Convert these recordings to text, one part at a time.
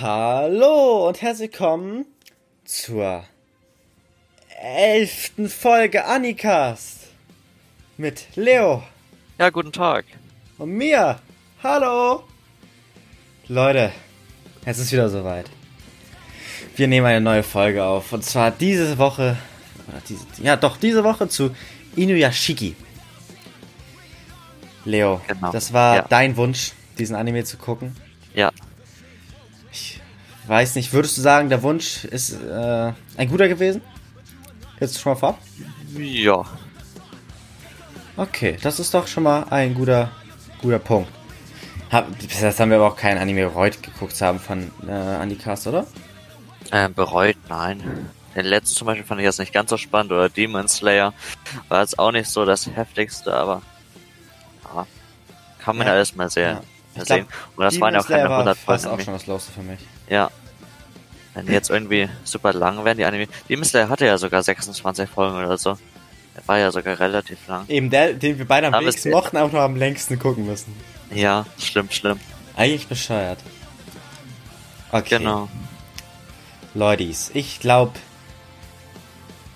Hallo und herzlich willkommen zur elften Folge Anicast mit Leo Ja, guten Tag. und mir. Hallo. Leute, es ist wieder soweit. Wir nehmen eine neue Folge auf und zwar diese Woche, diese, ja doch, diese Woche zu Inuyashiki. Leo, Genau, das war ja. dein Wunsch, diesen Anime zu gucken. Ja, weiß nicht, würdest du sagen, der Wunsch ist äh, ein guter gewesen? Jetzt schon mal vorab? ja, Okay, das ist doch schon mal ein guter, guter Punkt. Hab, bis jetzt haben wir aber auch kein Anime bereut geguckt haben von äh, Anicast, oder? äh, bereut, nein. Den letzten zum Beispiel fand ich jetzt nicht ganz so spannend oder Demon Slayer war jetzt auch nicht so das heftigste, aber ja, kann man Ja, alles mal sehr ja. Sehen. Und das waren ja auch keine 100 fast Folgen. auch schon das Lowste für mich. Ja. Wenn die jetzt irgendwie super lang wären, die Anime. Demon Slayer hatte ja sogar 26 Folgen oder so. Der war ja sogar relativ lang. Eben der, den wir beide am Aber wenigsten mochten, auch noch am längsten gucken müssen. Ja, schlimm, schlimm. Eigentlich bescheuert. Okay. Genau. Leutis, ich glaube,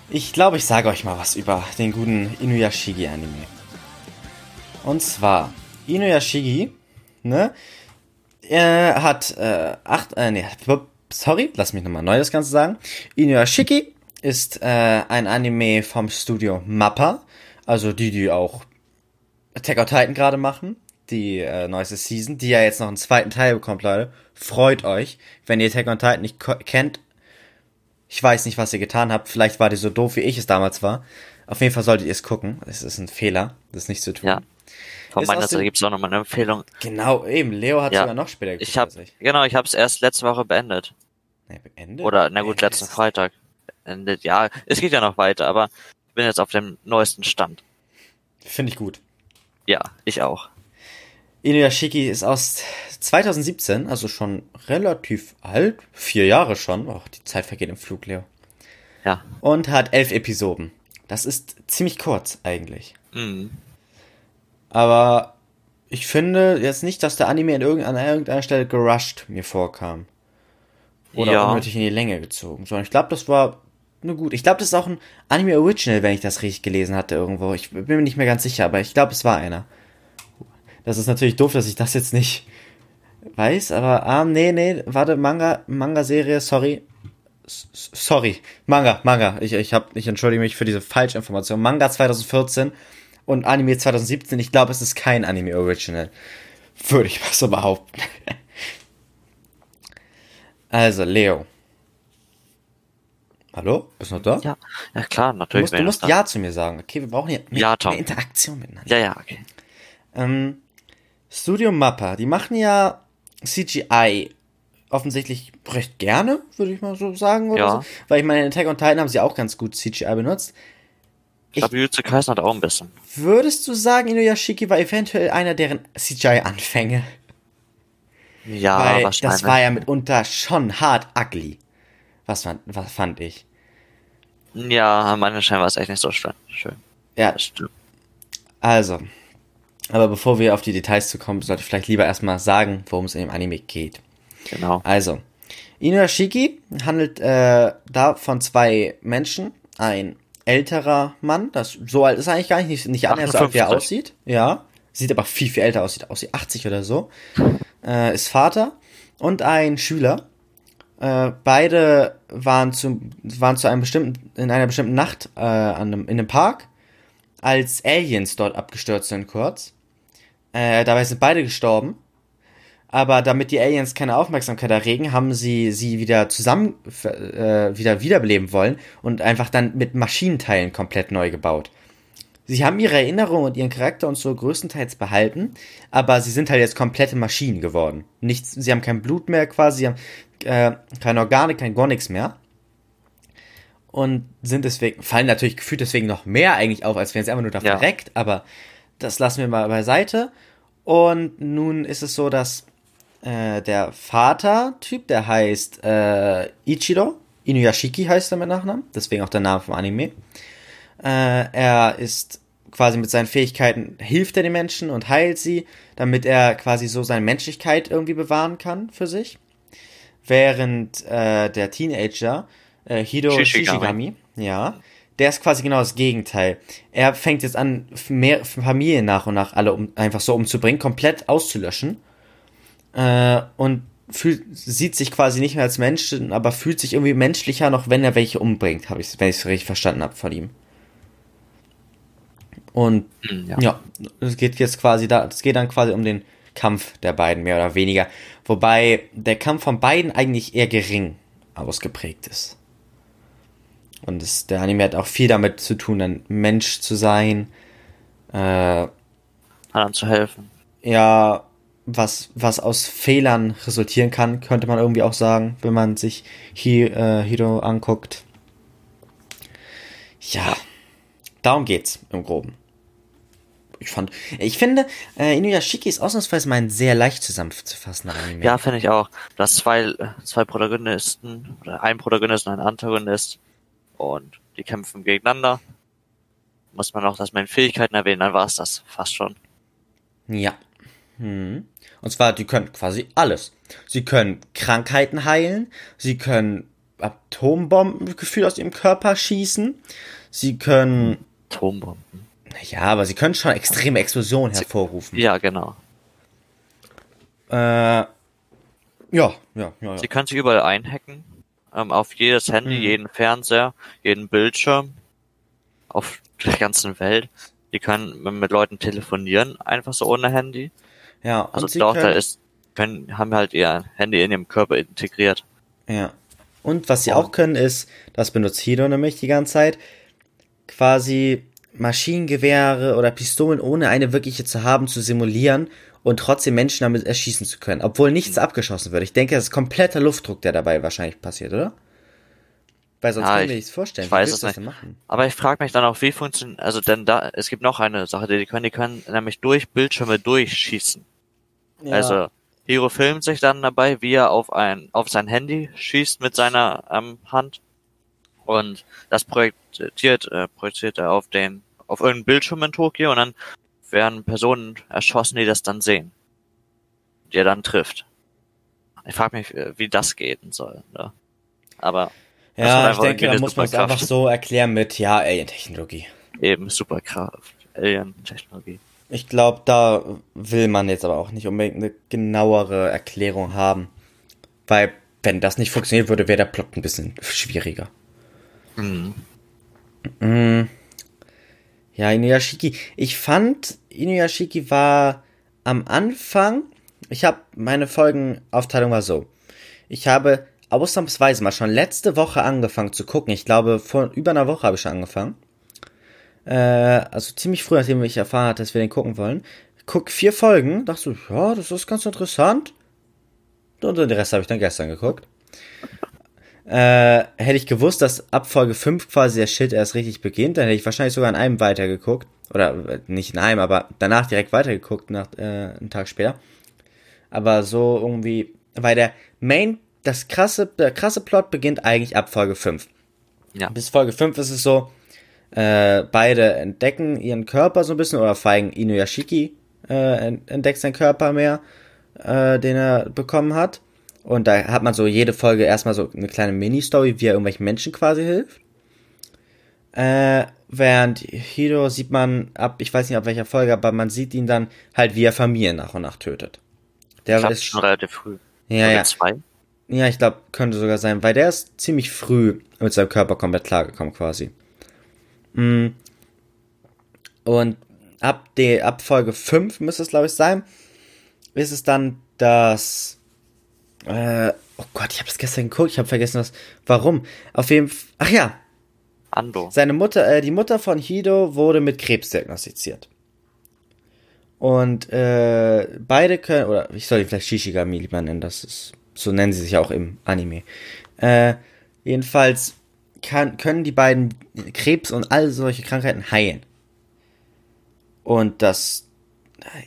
ich glaube, ich sage euch mal was über den guten Inuyashiki Anime. Und zwar, Inuyashiki, ne, er hat, äh, acht, äh, nee, sorry, lass mich nochmal neu das Ganze sagen. Inuyashiki ist, äh, ein Anime vom Studio Mappa, also die, die auch Attack on Titan gerade machen, die äh, neueste Season, die ja jetzt noch einen zweiten Teil bekommt, Leute. Freut euch, wenn ihr Attack on Titan nicht kennt. Ich weiß nicht, was ihr getan habt. Vielleicht war die so doof, wie ich es damals war. Auf jeden Fall solltet ihr es gucken. Es ist ein Fehler, das nicht zu tun. Ja. Von meiner Seite gibt's auch nochmal eine Empfehlung. Genau, eben. Leo hat Ja. sogar noch später Ich habe als ich. genau, ich habe es erst letzte Woche beendet. Nee, beendet? Oder na gut, Nee, letzten es ist- Freitag. Beendet. Ja, es geht ja noch weiter, aber ich bin jetzt auf dem neuesten Stand. Finde ich gut. Ja, ich auch. Inuyashiki ist aus 2017, also schon relativ alt. Vier Jahre schon. Och, die Zeit vergeht im Flug, Leo. Ja. Und hat elf Episoden. Das ist ziemlich kurz eigentlich. Mhm. Aber ich finde jetzt nicht, dass der Anime irgendeiner, an irgendeiner Stelle gerusht mir vorkam. Oder Ja. unnötig in die Länge gezogen. Sondern ich glaube, das war nur gut. Ich glaube, das ist auch ein Anime Original, wenn ich das richtig gelesen hatte irgendwo. Ich bin mir nicht mehr ganz sicher, aber ich glaube, es war einer. Das ist natürlich doof, dass ich das jetzt nicht weiß, aber ah, nee, nee, warte, Manga, Manga-Serie, sorry. S- sorry, Manga, Manga. Ich, ich, hab, ich entschuldige mich für diese Falschinformation. Manga 2014 und Anime 2017. Ich glaube, es ist kein Anime Original. Würde ich mal so behaupten. also, Leo. Hallo? Bist du noch da? Ja, ja klar, Du natürlich. musst, du musst noch da. Ja zu mir sagen. Okay, wir brauchen hier mehr, Ja, mehr Interaktion miteinander. Ja, ja, okay. Ähm, Studio Mappa, die machen ja CGI offensichtlich recht gerne, würde ich mal so sagen. Oder Ja. so. Weil ich meine, in Attack on Titan haben sie auch ganz gut CGI benutzt. Ich glaube, Jujutsu Kaisen hat auch ein bisschen. Würdest du sagen, Inuyashiki war eventuell einer deren CGI-Anfänge? Ja, Weil wahrscheinlich. das war ja mitunter schon hart ugly. Was, fand- was fand ich? Ja, manchen Stellen war es echt nicht so schön. Schön. Ja, Das stimmt. also. Aber bevor wir auf die Details zu kommen, sollte ich vielleicht lieber erstmal sagen, worum es in dem Anime geht. Genau. Also, Inuyashiki handelt äh, da von zwei Menschen. Ein älterer Mann, das so alt ist er eigentlich gar nicht, nicht, nicht annähernd so alt wie er 58. aussieht. Ja, sieht aber viel, viel älter aus, sieht aus wie 80 oder so. Äh, ist Vater und ein Schüler. Äh, beide waren zu, waren zu einem bestimmten, in einer bestimmten Nacht äh, an einem, in einem Park, als Aliens dort abgestürzt sind kurz. Äh, dabei sind beide gestorben. Aber damit die Aliens keine Aufmerksamkeit erregen, haben sie sie wieder zusammen äh, wieder wiederbeleben wollen und einfach dann mit Maschinenteilen komplett neu gebaut. Sie haben ihre Erinnerung und ihren Charakter und so größtenteils behalten, aber sie sind halt jetzt komplette Maschinen geworden. Nichts, sie haben kein Blut mehr quasi, sie haben äh, keine Organe, kein gar nichts mehr. Und sind deswegen, fallen natürlich gefühlt deswegen noch mehr eigentlich auf, als wären sie einfach nur da Ja. verreckt, aber das lassen wir mal beiseite. Und nun ist es so, dass äh, der Vater-Typ, der heißt äh, Ichiro, Inuyashiki heißt er mit Nachnamen, deswegen auch der Name vom Anime. Äh, er ist quasi mit seinen Fähigkeiten, hilft er den Menschen und heilt sie, damit er quasi so seine Menschlichkeit irgendwie bewahren kann für sich. während äh, der Teenager, äh, Hido Shishigami. Shishigami, ja, der ist quasi genau das Gegenteil. Er fängt jetzt an, mehr Familien nach und nach alle um, einfach so umzubringen, komplett auszulöschen. Äh, und fühlt, sieht sich quasi nicht mehr als Mensch, aber fühlt sich irgendwie menschlicher noch, wenn er welche umbringt, habe ich, wenn ich es richtig verstanden habe von ihm. Und Hm, ja. ja, es geht jetzt quasi da, es geht dann quasi um den Kampf der beiden, mehr oder weniger. Wobei der Kampf von beiden eigentlich eher gering ausgeprägt ist. Und es, der Anime hat auch viel damit zu tun, ein Mensch zu sein. Äh, Anderen zu helfen. ja, was, was aus Fehlern resultieren kann, könnte man irgendwie auch sagen, wenn man sich Hi, äh, Hiro anguckt. Ja, darum geht's im Groben. Ich fand, ich finde, äh, Inuyashiki ist ausnahmsweise mal ein sehr leicht zusammenzufassender Anime. Ja, finde ich auch. Du hast zwei, äh, zwei Protagonisten, oder ein Protagonist und ein Antagonist. Und die kämpfen gegeneinander. Muss man auch das mit Fähigkeiten erwähnen, dann war es das fast schon. Ja. Hm. Und zwar, die können quasi alles. Sie können Krankheiten heilen, sie können Atombomben gefühlt aus ihrem Körper schießen, sie können, Atombomben. ja, aber sie können schon extreme Explosionen hervorrufen. Ja, genau. Äh, ja, ja, ja, ja. Sie können sich überall einhacken. Ähm, auf jedes Handy, Mhm. jeden Fernseher, jeden Bildschirm. Auf der ganzen Welt. Die können mit Leuten telefonieren, einfach so ohne Handy. Ja. Also und sie doch, da können, ist, können, haben halt ihr Handy in ihrem Körper integriert. ja. Und was sie Oh. auch können ist, das benutzt Hido nämlich die ganze Zeit, quasi Maschinengewehre oder Pistolen ohne eine wirkliche zu haben, zu simulieren und trotzdem Menschen damit erschießen zu können, obwohl nichts Hm. abgeschossen wird. Ich denke, das ist kompletter Luftdruck, der dabei wahrscheinlich passiert, oder? Weil sonst Ja, wir ich- nichts vorstellen. ich Wie weiß es nicht. machen? Aber ich frage mich dann auch, wie funktioniert, also denn da, es gibt noch eine Sache, die die können, die können nämlich durch Bildschirme durchschießen. Also, Hiro filmt sich dann dabei, wie er auf ein, auf sein Handy schießt mit seiner ähm, Hand. Und das projektiert, äh, projiziert er auf den, auf irgendeinen Bildschirm in Tokio und dann werden Personen erschossen, die das dann sehen. Die er dann trifft. Ich frage mich, äh, wie das gehen soll. Ne? Aber ja, ich denke, da muss man es einfach so erklären mit, ja, Alien-Technologie. eben Superkraft, Alien-Technologie. Ich glaube, da will man jetzt aber auch nicht unbedingt eine genauere Erklärung haben. Weil, wenn das nicht funktionieren würde, wäre der Plot ein bisschen schwieriger. Mhm. Mm. Ja, Inuyashiki. Ich fand, Inuyashiki war am Anfang, ich habe, meine Folgenaufteilung war so. Ich habe ausnahmsweise mal schon letzte Woche angefangen zu gucken. Ich glaube, vor über einer Woche habe ich schon angefangen. Äh, also ziemlich früh, nachdem ich erfahren hatte, dass wir den gucken wollen. Guck vier Folgen, dachte so, ja, das ist ganz interessant. Und den Rest habe ich dann gestern geguckt. Äh, hätte ich gewusst, dass ab Folge 5 quasi der Shit erst richtig beginnt, dann hätte ich wahrscheinlich sogar an einem weitergeguckt. Oder äh, nicht in einem, aber danach direkt weitergeguckt, nach, äh, einen Tag später. Aber so irgendwie, weil der Main, das krasse, der krasse Plot beginnt eigentlich ab Folge 5. Ja. Bis Folge 5 ist es so, äh, beide entdecken ihren Körper so ein bisschen, oder allem Inuyashiki äh, ent- entdeckt seinen Körper mehr, äh, den er bekommen hat. Und da hat man so jede Folge erstmal so eine kleine Mini-Story, wie er irgendwelchen Menschen quasi hilft. Äh, während Hiro sieht man ab, ich weiß nicht ab welcher Folge, aber man sieht ihn dann halt, wie er Familien nach und nach tötet. Der Klappt ist schon relativ früh. ja, ja. zwei? Ja, ich glaube, könnte sogar sein, weil der ist ziemlich früh mit seinem Körper komplett klargekommen quasi. Mm. Und ab, de, ab Folge 5 müsste es, glaube ich, sein, ist es dann das. Äh, oh Gott, ich habe das gestern geguckt, ich habe vergessen, was. Warum? Auf jeden Fall. Ach ja, Ando. seine Mutter, äh, die Mutter von Hido wurde mit Krebs diagnostiziert. Und äh, beide können, oder ich soll ihn vielleicht Shishigami lieber nennen, das ist, so nennen sie sich auch im Anime. Äh, jedenfalls kann, können die beiden Krebs und all solche Krankheiten heilen. Und das,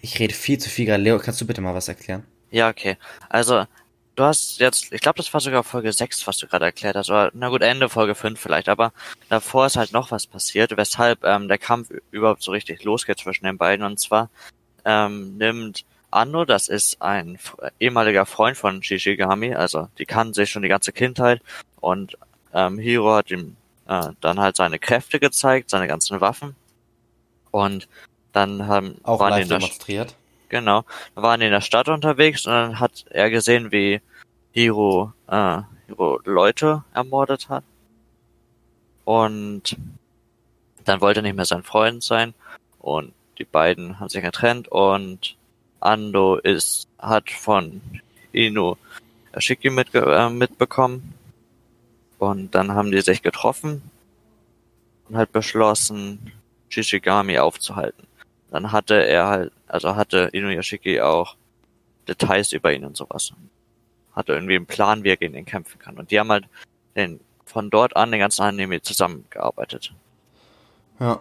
ich rede viel zu viel gerade. Leo, kannst du bitte mal was erklären? Ja, okay. Also, du hast jetzt, ich glaube, das war sogar Folge 6, was du gerade erklärt hast. Oder, na gut, Ende Folge 5 vielleicht. Aber davor ist halt noch was passiert, weshalb ähm, der Kampf überhaupt so richtig losgeht zwischen den beiden. Und zwar ähm, nimmt Anno, das ist ein ehemaliger Freund von Shishigami, also die kannten sich schon die ganze Kindheit und ähm, Hiro hat ihm äh, dann halt seine Kräfte gezeigt, seine ganzen Waffen. Und dann haben Auch waren die live in der, demonstriert. genau, waren in der Stadt unterwegs und dann hat er gesehen, wie Hiro, äh, Hiro Leute ermordet hat. Und dann wollte er nicht mehr sein Freund sein. Und die beiden haben sich getrennt. Und Ando ist, hat von Ino Shiki mitge äh, mitbekommen. Und dann haben die sich getroffen und halt beschlossen, Shishigami aufzuhalten. Dann hatte er halt, also hatte Inuyashiki auch Details über ihn und sowas. Hatte irgendwie einen Plan, wie er gegen ihn kämpfen kann. Und die haben halt den, von dort an den ganzen Anime zusammengearbeitet. Ja.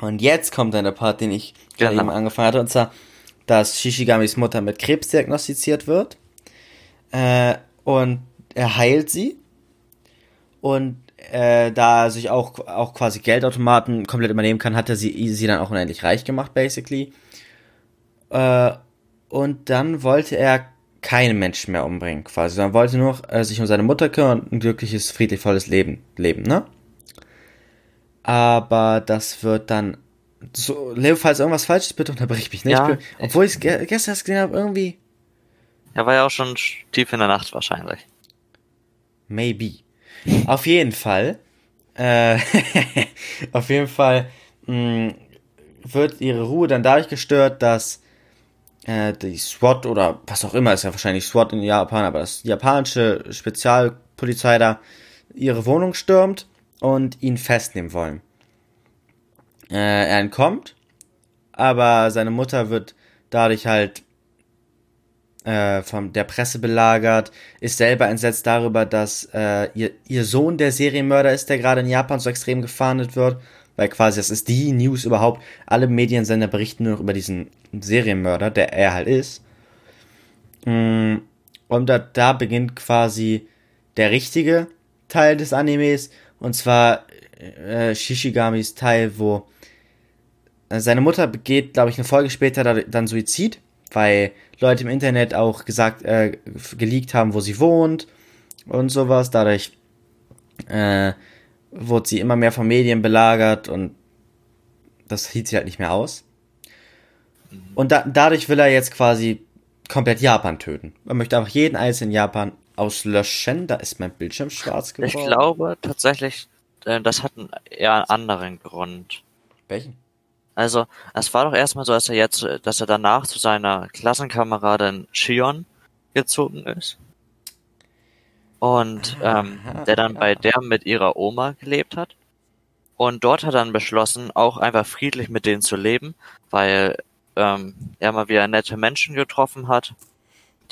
Und jetzt kommt dann der Part, den ich gerade Genau. eben angefangen hatte, und zwar, dass Shishigamis Mutter mit Krebs diagnostiziert wird. Äh, und er heilt sie. Und äh, da er sich auch, auch quasi Geldautomaten komplett übernehmen kann, hat er sie, sie dann auch unendlich reich gemacht, basically. Äh, und dann wollte er keinen Menschen mehr umbringen, quasi. Sondern wollte nur äh, sich um seine Mutter kümmern und ein glückliches, friedlichvolles Leben leben, ne? Aber das wird dann so, Leo, falls irgendwas falsch ist, bitte unterbrich mich nicht. Ja. Ich bin- Obwohl ich es ge gestern erst gesehen habe, irgendwie, Er war ja auch schon tief in der Nacht wahrscheinlich. Maybe. Auf jeden Fall, äh, auf jeden Fall mh, wird ihre Ruhe dann dadurch gestört, dass äh, die SWAT oder was auch immer, ist ja wahrscheinlich SWAT in Japan, aber das japanische Spezialpolizei da ihre Wohnung stürmt und ihn festnehmen wollen. Äh, er entkommt, aber seine Mutter wird dadurch halt äh, von der Presse belagert, ist selber entsetzt darüber, dass äh, ihr, ihr Sohn der Serienmörder ist, der gerade in Japan so extrem gefahndet wird, weil quasi das ist die News überhaupt. Alle Mediensender berichten nur noch über diesen Serienmörder, der er halt ist. Mm, Und da, da beginnt quasi der richtige Teil des Animes, und zwar äh, Shishigamis Teil, wo äh, seine Mutter begeht, glaube ich, eine Folge später da- dann Suizid, weil Leute im Internet auch gesagt, äh, geleakt haben, wo sie wohnt und sowas. Dadurch äh, wurde sie immer mehr von Medien belagert und das hielt sie halt nicht mehr aus. Und da, dadurch will er jetzt quasi komplett Japan töten. Er möchte einfach jeden einzelnen Japan auslöschen. Da ist mein Bildschirm schwarz geworden. Ich glaube tatsächlich, äh, das hat einen eher einen anderen Grund. Welchen? Also, es war doch erstmal so, dass er jetzt, dass er danach zu seiner Klassenkameradin Shion gezogen ist. Und ähm, der dann bei der mit ihrer Oma gelebt hat. Und dort hat er dann beschlossen, auch einfach friedlich mit denen zu leben, weil ähm, er mal wieder nette Menschen getroffen hat,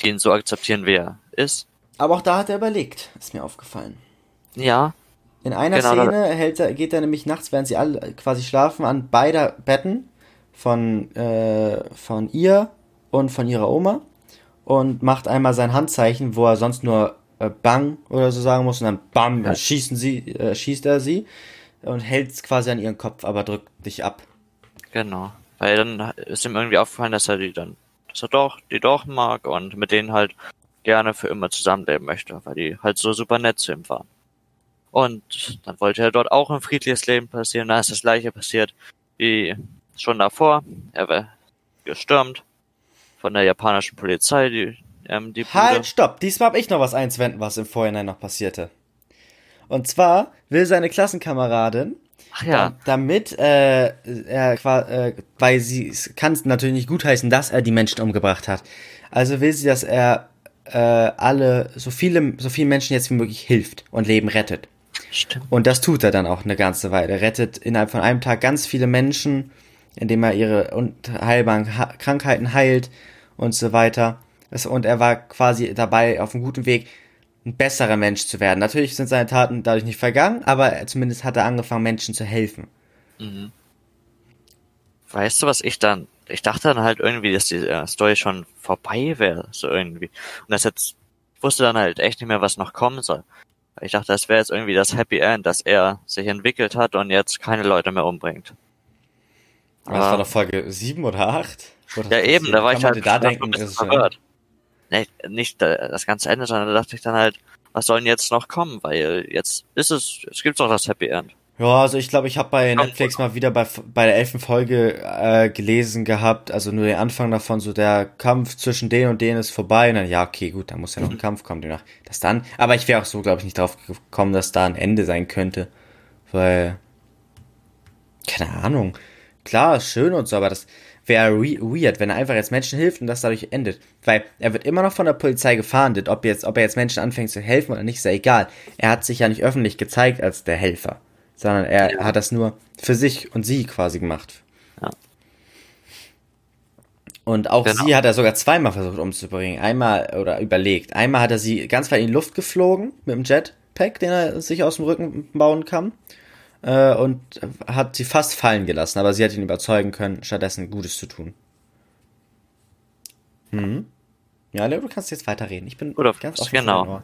die ihn so akzeptieren, wie er ist. Aber auch da hat er überlegt, ist mir aufgefallen. Ja, In einer Genau, Szene hält er, geht er nämlich nachts, während sie alle quasi schlafen, an beider Betten von, äh, von ihr und von ihrer Oma und macht einmal sein Handzeichen, wo er sonst nur äh, Bang oder so sagen muss und dann Bam, Ja. schießen sie, äh, schießt er sie und hält es quasi an ihren Kopf, aber drückt dich ab. Genau. Weil dann ist ihm irgendwie aufgefallen, dass er die dann, dass er doch, die doch mag und mit denen halt gerne für immer zusammenleben möchte, weil die halt so super nett zu ihm waren. Und dann wollte er dort auch ein friedliches Leben passieren. Da ist das gleiche passiert wie schon davor. Er war gestürmt von der japanischen Polizei, die, ähm, die Bude. Halt, stopp! Diesmal habe ich noch was einzuwenden, was im Vorhinein noch passierte. Und zwar will seine Klassenkameradin Ach ja, Da, damit äh, er äh, weil sie es kann es natürlich nicht gutheißen, dass er die Menschen umgebracht hat. Also will sie, dass er äh, alle so viele so vielen Menschen jetzt wie möglich hilft und Leben rettet. Stimmt. Und das tut er dann auch eine ganze Weile. Er rettet innerhalb von einem Tag ganz viele Menschen, indem er ihre unheilbaren ha Krankheiten heilt und so weiter. Und er war quasi dabei auf einem guten Weg, ein besserer Mensch zu werden. Natürlich sind seine Taten dadurch nicht vergangen, aber er- zumindest hat er angefangen, Menschen zu helfen. Mhm. Weißt du, was ich dann, ich dachte dann halt irgendwie, dass die äh, Story schon vorbei wäre, so irgendwie. Und das jetzt, wusste dann halt echt nicht mehr, was noch kommen soll. Ich dachte, das wäre jetzt irgendwie das Happy End, dass er sich entwickelt hat und jetzt keine Leute mehr umbringt. Aber das war doch Folge 7 oder 8? Ja, eben, da war ich halt da denken, ein bisschen verwirrt. Nee, nicht das ganze Ende, sondern da dachte ich dann halt, was soll denn jetzt noch kommen? Weil jetzt ist es, es gibt doch das Happy End. Ja, also ich glaube, ich habe bei Netflix mal wieder bei, bei der elften Folge äh, gelesen gehabt, also nur den Anfang davon, so der Kampf zwischen denen und denen ist vorbei. Und dann, ja, okay, gut, da muss ja noch ein mhm. Kampf kommen, demnach. Das dann, aber ich wäre auch so, glaube ich, nicht drauf gekommen, dass da ein Ende sein könnte, weil, keine Ahnung, klar, schön und so, aber das wäre weird, wenn er einfach jetzt Menschen hilft und das dadurch endet, weil er wird immer noch von der Polizei gefahndet, ob jetzt, ob er jetzt Menschen anfängt zu helfen oder nicht, ist ja egal. Er hat sich ja nicht öffentlich gezeigt als der Helfer sondern er ja. hat das nur für sich und sie quasi gemacht. Ja. Und auch genau. sie hat er sogar zweimal versucht umzubringen. Einmal oder überlegt. Einmal hat er sie ganz weit in die Luft geflogen mit dem Jetpack, den er sich aus dem Rücken bauen kann. Äh, und hat sie fast fallen gelassen, aber sie hat ihn überzeugen können, stattdessen Gutes zu tun. Hm. Ja, Leo, du kannst jetzt weiterreden. Ich bin Oder ganz offen. Genau.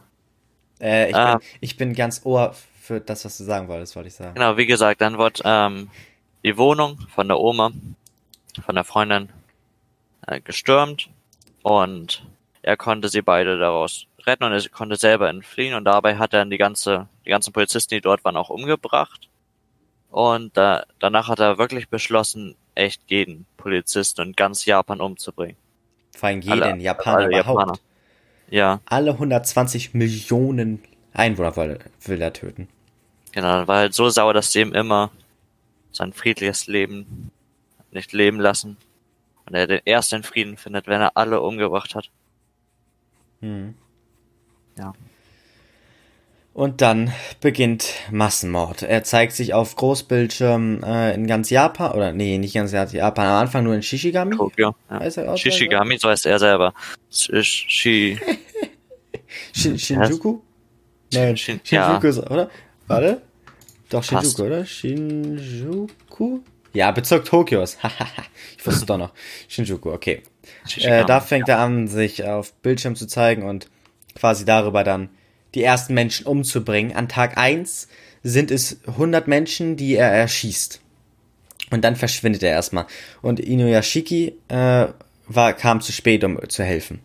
Äh, ich, ah. bin, ich bin ganz ohr für das, was du sagen wolltest, wollte ich sagen. Genau, wie gesagt, dann wird ähm, die Wohnung von der Oma, von der Freundin äh, gestürmt und er konnte sie beide daraus retten und er konnte selber entfliehen und dabei hat er dann die ganze, die ganzen Polizisten, die dort waren, auch umgebracht. Und äh, danach hat er wirklich beschlossen, echt jeden Polizisten und ganz Japan umzubringen. Vor allem jeden alle, Japaner alle überhaupt. Japaner. Ja. Alle 120 Millionen Einwohner will, will er töten. Genau, war halt so sauer, dass sie ihm immer sein friedliches Leben nicht leben lassen. Und er den ersten Frieden findet, wenn er alle umgebracht hat. Hm. Ja. Und dann beginnt Massenmord. Er zeigt sich auf Großbildschirm äh, in ganz Japan, oder nee, nicht ganz Japan, am Anfang nur in Shishigami. Tokio, ja. Shishigami, so heißt er selber. Shi... Shin Shinjuku? Nein, Shin Shinjuku, ja. oder? Warte. Doch, Shinjuku, Passt. oder? Shinjuku? Ja, Bezirk Tokios. ich wusste doch noch. Shinjuku, okay. Äh, da fängt er an, sich auf Bildschirm zu zeigen und quasi darüber dann die ersten Menschen umzubringen. An Tag 1 sind es 100 Menschen, die er erschießt. Und dann verschwindet er erstmal. Und Inuyashiki äh, war, kam zu spät, um zu helfen.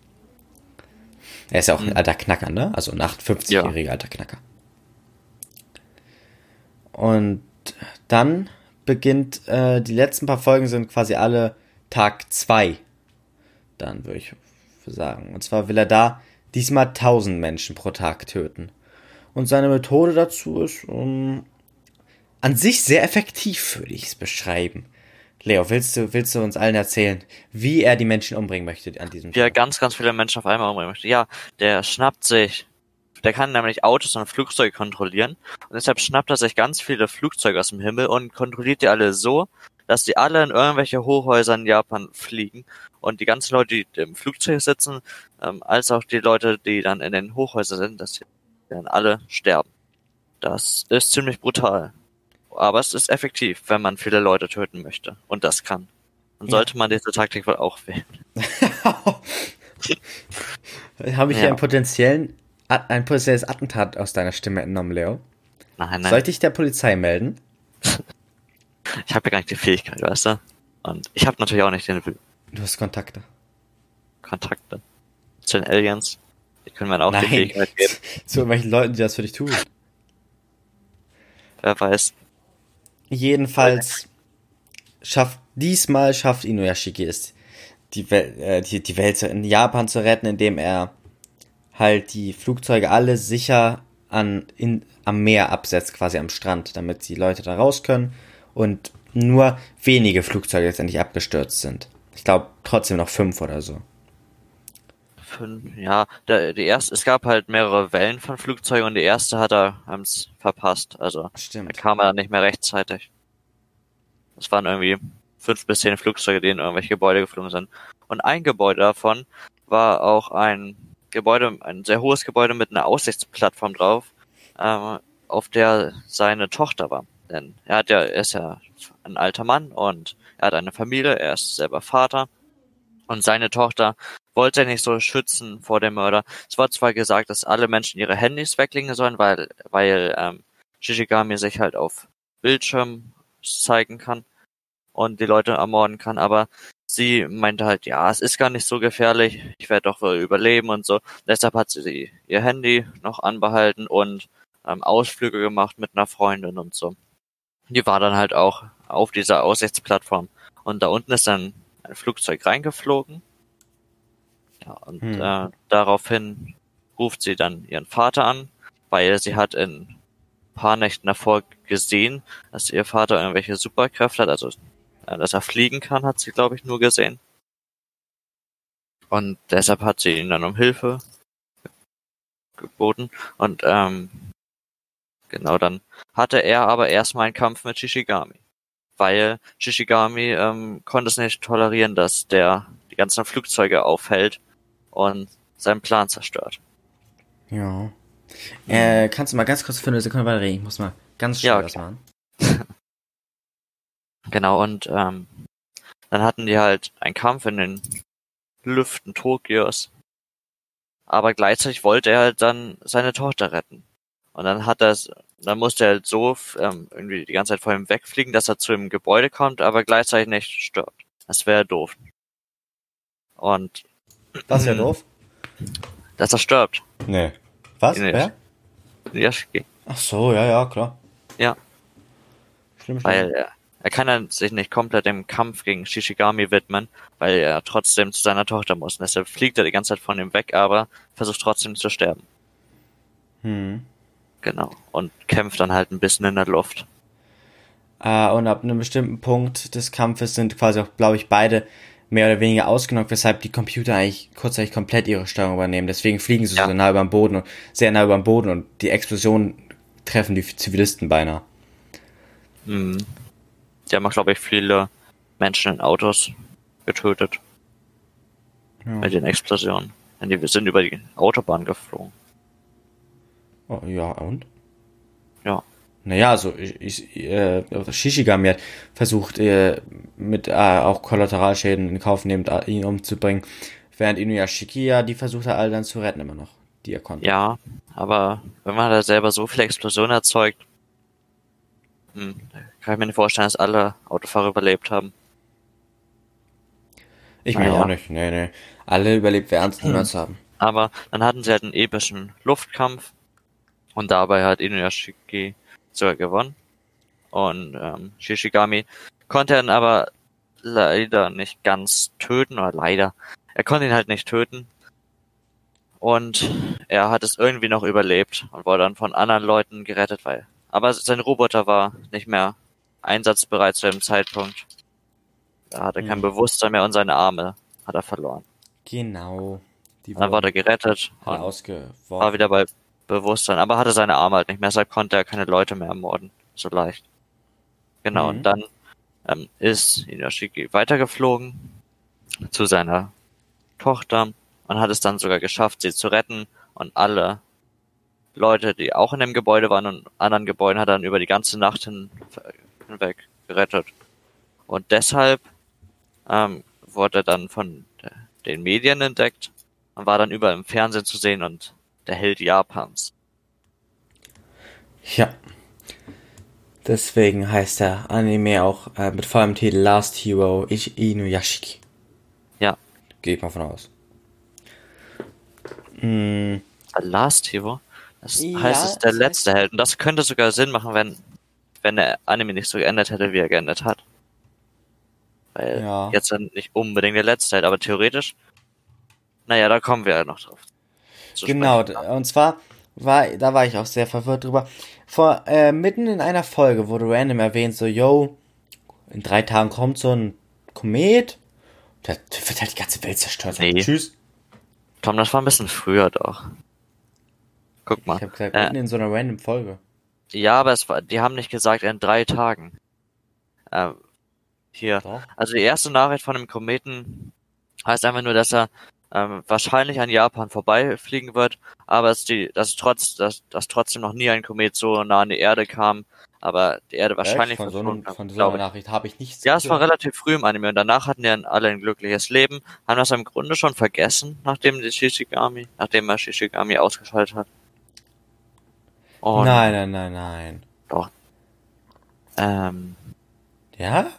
Er ist ja auch ein mhm. alter Knacker, ne? Also ein 58-jähriger ja. alter Knacker. Und dann beginnt, äh, die letzten paar Folgen sind quasi alle Tag 2. Dann würde ich sagen. Und zwar will er da diesmal 1000 Menschen pro Tag töten. Und seine Methode dazu ist um, an sich sehr effektiv, würde ich es beschreiben. Leo, willst du, willst du uns allen erzählen, wie er die Menschen umbringen möchte an diesem Tag? Ja, ganz, ganz viele Menschen auf einmal umbringen möchte. Ja, der schnappt sich der kann nämlich Autos und Flugzeuge kontrollieren und deshalb schnappt er sich ganz viele Flugzeuge aus dem Himmel und kontrolliert die alle so, dass die alle in irgendwelche Hochhäuser in Japan fliegen und die ganzen Leute, die im Flugzeug sitzen, ähm, als auch die Leute, die dann in den Hochhäusern sind, dass die dann alle sterben. Das ist ziemlich brutal. Aber es ist effektiv, wenn man viele Leute töten möchte. Und das kann. Dann ja. sollte man diese Taktik wohl auch wählen. Habe ich ja. einen potenziellen ein potenzielles Attentat aus deiner Stimme entnommen, Leo? Nein, nein. Sollte ich der Polizei melden? ich habe ja gar nicht die Fähigkeit, weißt du? Und ich habe natürlich auch nicht den Will. Du hast Kontakte. Kontakte. Zu den Aliens. Die können mir auch Nein. die Fähigkeit geben. Zu irgendwelchen Leuten, die das für dich tun. Wer weiß. Jedenfalls schafft, diesmal schafft Inuyashiki es, die, Wel äh, die, die Welt in Japan zu retten, indem er halt die Flugzeuge alle sicher an, in, am Meer absetzt, quasi am Strand, damit die Leute da raus können und nur wenige Flugzeuge letztendlich abgestürzt sind. Ich glaube trotzdem noch fünf oder so. Fünf, ja, der, die erste, es gab halt mehrere Wellen von Flugzeugen und die erste hat er haben's verpasst. Also Stimmt. da kam er nicht mehr rechtzeitig. Es waren irgendwie fünf bis zehn Flugzeuge, die in irgendwelche Gebäude geflogen sind. Und ein Gebäude davon war auch ein Gebäude, ein sehr hohes Gebäude mit einer Aussichtsplattform drauf, ähm, auf der seine Tochter war. Denn er hat ja, er ist ja ein alter Mann und er hat eine Familie, er ist selber Vater und seine Tochter wollte er nicht so schützen vor dem Mörder. Es war zwar gesagt, dass alle Menschen ihre Handys weglegen sollen, weil, weil ähm, Shishigami sich halt auf Bildschirm zeigen kann und die Leute ermorden kann, aber sie meinte halt, ja, es ist gar nicht so gefährlich, ich werde doch wohl überleben und so. Deshalb hat sie ihr Handy noch anbehalten und ähm, Ausflüge gemacht mit einer Freundin und so. Die war dann halt auch auf dieser Aussichtsplattform. Und da unten ist dann ein Flugzeug reingeflogen. Ja, und Hm. äh, daraufhin ruft sie dann ihren Vater an, weil sie hat in paar Nächten davor gesehen, dass ihr Vater irgendwelche Superkräfte hat, also dass er fliegen kann, hat sie, glaube ich, nur gesehen. Und deshalb hat sie ihn dann um Hilfe geboten. Und ähm, genau dann hatte er aber erstmal einen Kampf mit Shishigami. Weil Shishigami ähm, konnte es nicht tolerieren, dass der die ganzen Flugzeuge aufhält und seinen Plan zerstört. Ja. Äh, kannst du mal ganz kurz für eine Sekunde weiter reden? Ich muss mal ganz schnell Ja, was machen. Genau, und ähm, dann hatten die halt einen Kampf in den Lüften Tokios. Aber gleichzeitig wollte er halt dann seine Tochter retten. Und dann hat er dann musste er halt so ähm, irgendwie die ganze Zeit vor ihm wegfliegen, dass er zu dem Gebäude kommt, aber gleichzeitig nicht stirbt. Das wäre doof. Und Das ist ja doof. dass er stirbt. Nee. Was? Nee. Wer? Yashiki. Ach so, ja, ja, klar. Ja. Stimmt, stimmt. Weil er, er kann sich nicht komplett dem Kampf gegen Shishigami widmen, weil er trotzdem zu seiner Tochter muss. Und deshalb fliegt er die ganze Zeit von ihm weg, aber versucht trotzdem zu sterben. Hm. Genau. Und kämpft dann halt ein bisschen in der Luft. Äh, und ab einem bestimmten Punkt des Kampfes sind quasi auch, glaube ich, beide mehr oder weniger ausgenockt, weshalb die Computer eigentlich kurzzeitig komplett ihre Steuerung übernehmen. Deswegen fliegen sie Ja. so nah über dem Boden und sehr nah über dem Boden und die Explosionen treffen die Zivilisten beinahe. Mhm. Die haben glaube ich, viele Menschen in Autos getötet Ja. mit den Explosionen. Denn die sind über die Autobahn geflogen. Oh, ja, und? Ja. Naja, also ich, ich, äh, Shishigami hat versucht, äh, mit äh, auch Kollateralschäden in Kauf nehmend, äh, ihn umzubringen, während Inuyashiki ja die versucht hat, alle dann zu retten immer noch, die er konnte. Ja, aber wenn man da selber so viele Explosionen erzeugt, hm, kann ich mir nicht vorstellen, dass alle Autofahrer überlebt haben. Ich mir Naja. auch nicht, nee, nee. Alle überlebt werden es niemals haben. Aber dann hatten sie halt einen epischen Luftkampf und dabei hat Inuyashiki sogar gewonnen. Und ähm, Shishigami konnte ihn aber leider nicht ganz töten, oder leider. Er konnte ihn halt nicht töten. Und er hat es irgendwie noch überlebt und wurde dann von anderen Leuten gerettet, weil. Aber sein Roboter war nicht mehr einsatzbereit zu dem Zeitpunkt. Er hatte kein Mhm. Bewusstsein mehr und seine Arme hat er verloren. Genau. Die Dann wurde er gerettet war wieder bei Bewusstsein, aber hatte seine Arme halt nicht mehr, deshalb konnte er keine Leute mehr ermorden, so leicht. Genau, Mhm. und dann ähm, ist Inashiki weitergeflogen zu seiner Tochter und hat es dann sogar geschafft, sie zu retten und alle Leute, die auch in dem Gebäude waren und anderen Gebäuden, hat er dann über die ganze Nacht hin, hinweg gerettet. Und deshalb ähm, wurde er dann von den Medien entdeckt und war dann überall im Fernsehen zu sehen und der Held Japans. Ja. Deswegen heißt der Anime auch äh, mit vollem Titel Last Hero Ich Inuyashiki. Ja. Gehe ich mal von aus. Mm, Last Hero? Das Ja, heißt, es ist der letzte Held. Und das könnte sogar Sinn machen, wenn, wenn der Anime nicht so geendet hätte, wie er geendet hat. Weil Ja. jetzt dann nicht unbedingt der letzte Held, aber theoretisch, naja, da kommen wir ja noch drauf. genau, sprechen. und zwar war, da war ich auch sehr verwirrt drüber. Vor, äh, mitten in einer Folge wurde random erwähnt, so, yo, in drei Tagen kommt so ein Komet, der wird halt die ganze Welt zerstört. Nee. Tschüss. Tom, das war ein bisschen früher doch. Guck mal. Ich hab gesagt, Äh, mitten in so einer random Folge. Ja, aber es war, die haben nicht gesagt in drei Tagen. Äh, hier. Doch. Also die erste Nachricht von dem Kometen heißt einfach nur, dass er ähm, wahrscheinlich an Japan vorbeifliegen wird, aber es die, dass trotz, dass, dass trotzdem noch nie ein Komet so nah an die Erde kam, aber die Erde wahrscheinlich Echt? von so, einem, von so einer ich. Nachricht habe ich nichts Ja, es war relativ früh im Anime und danach hatten die dann alle ein glückliches Leben, haben das im Grunde schon vergessen, nachdem die Shishigami, nachdem er Shishigami ausgeschaltet hat. Und, Nein, nein, nein, nein. ähm, Ja?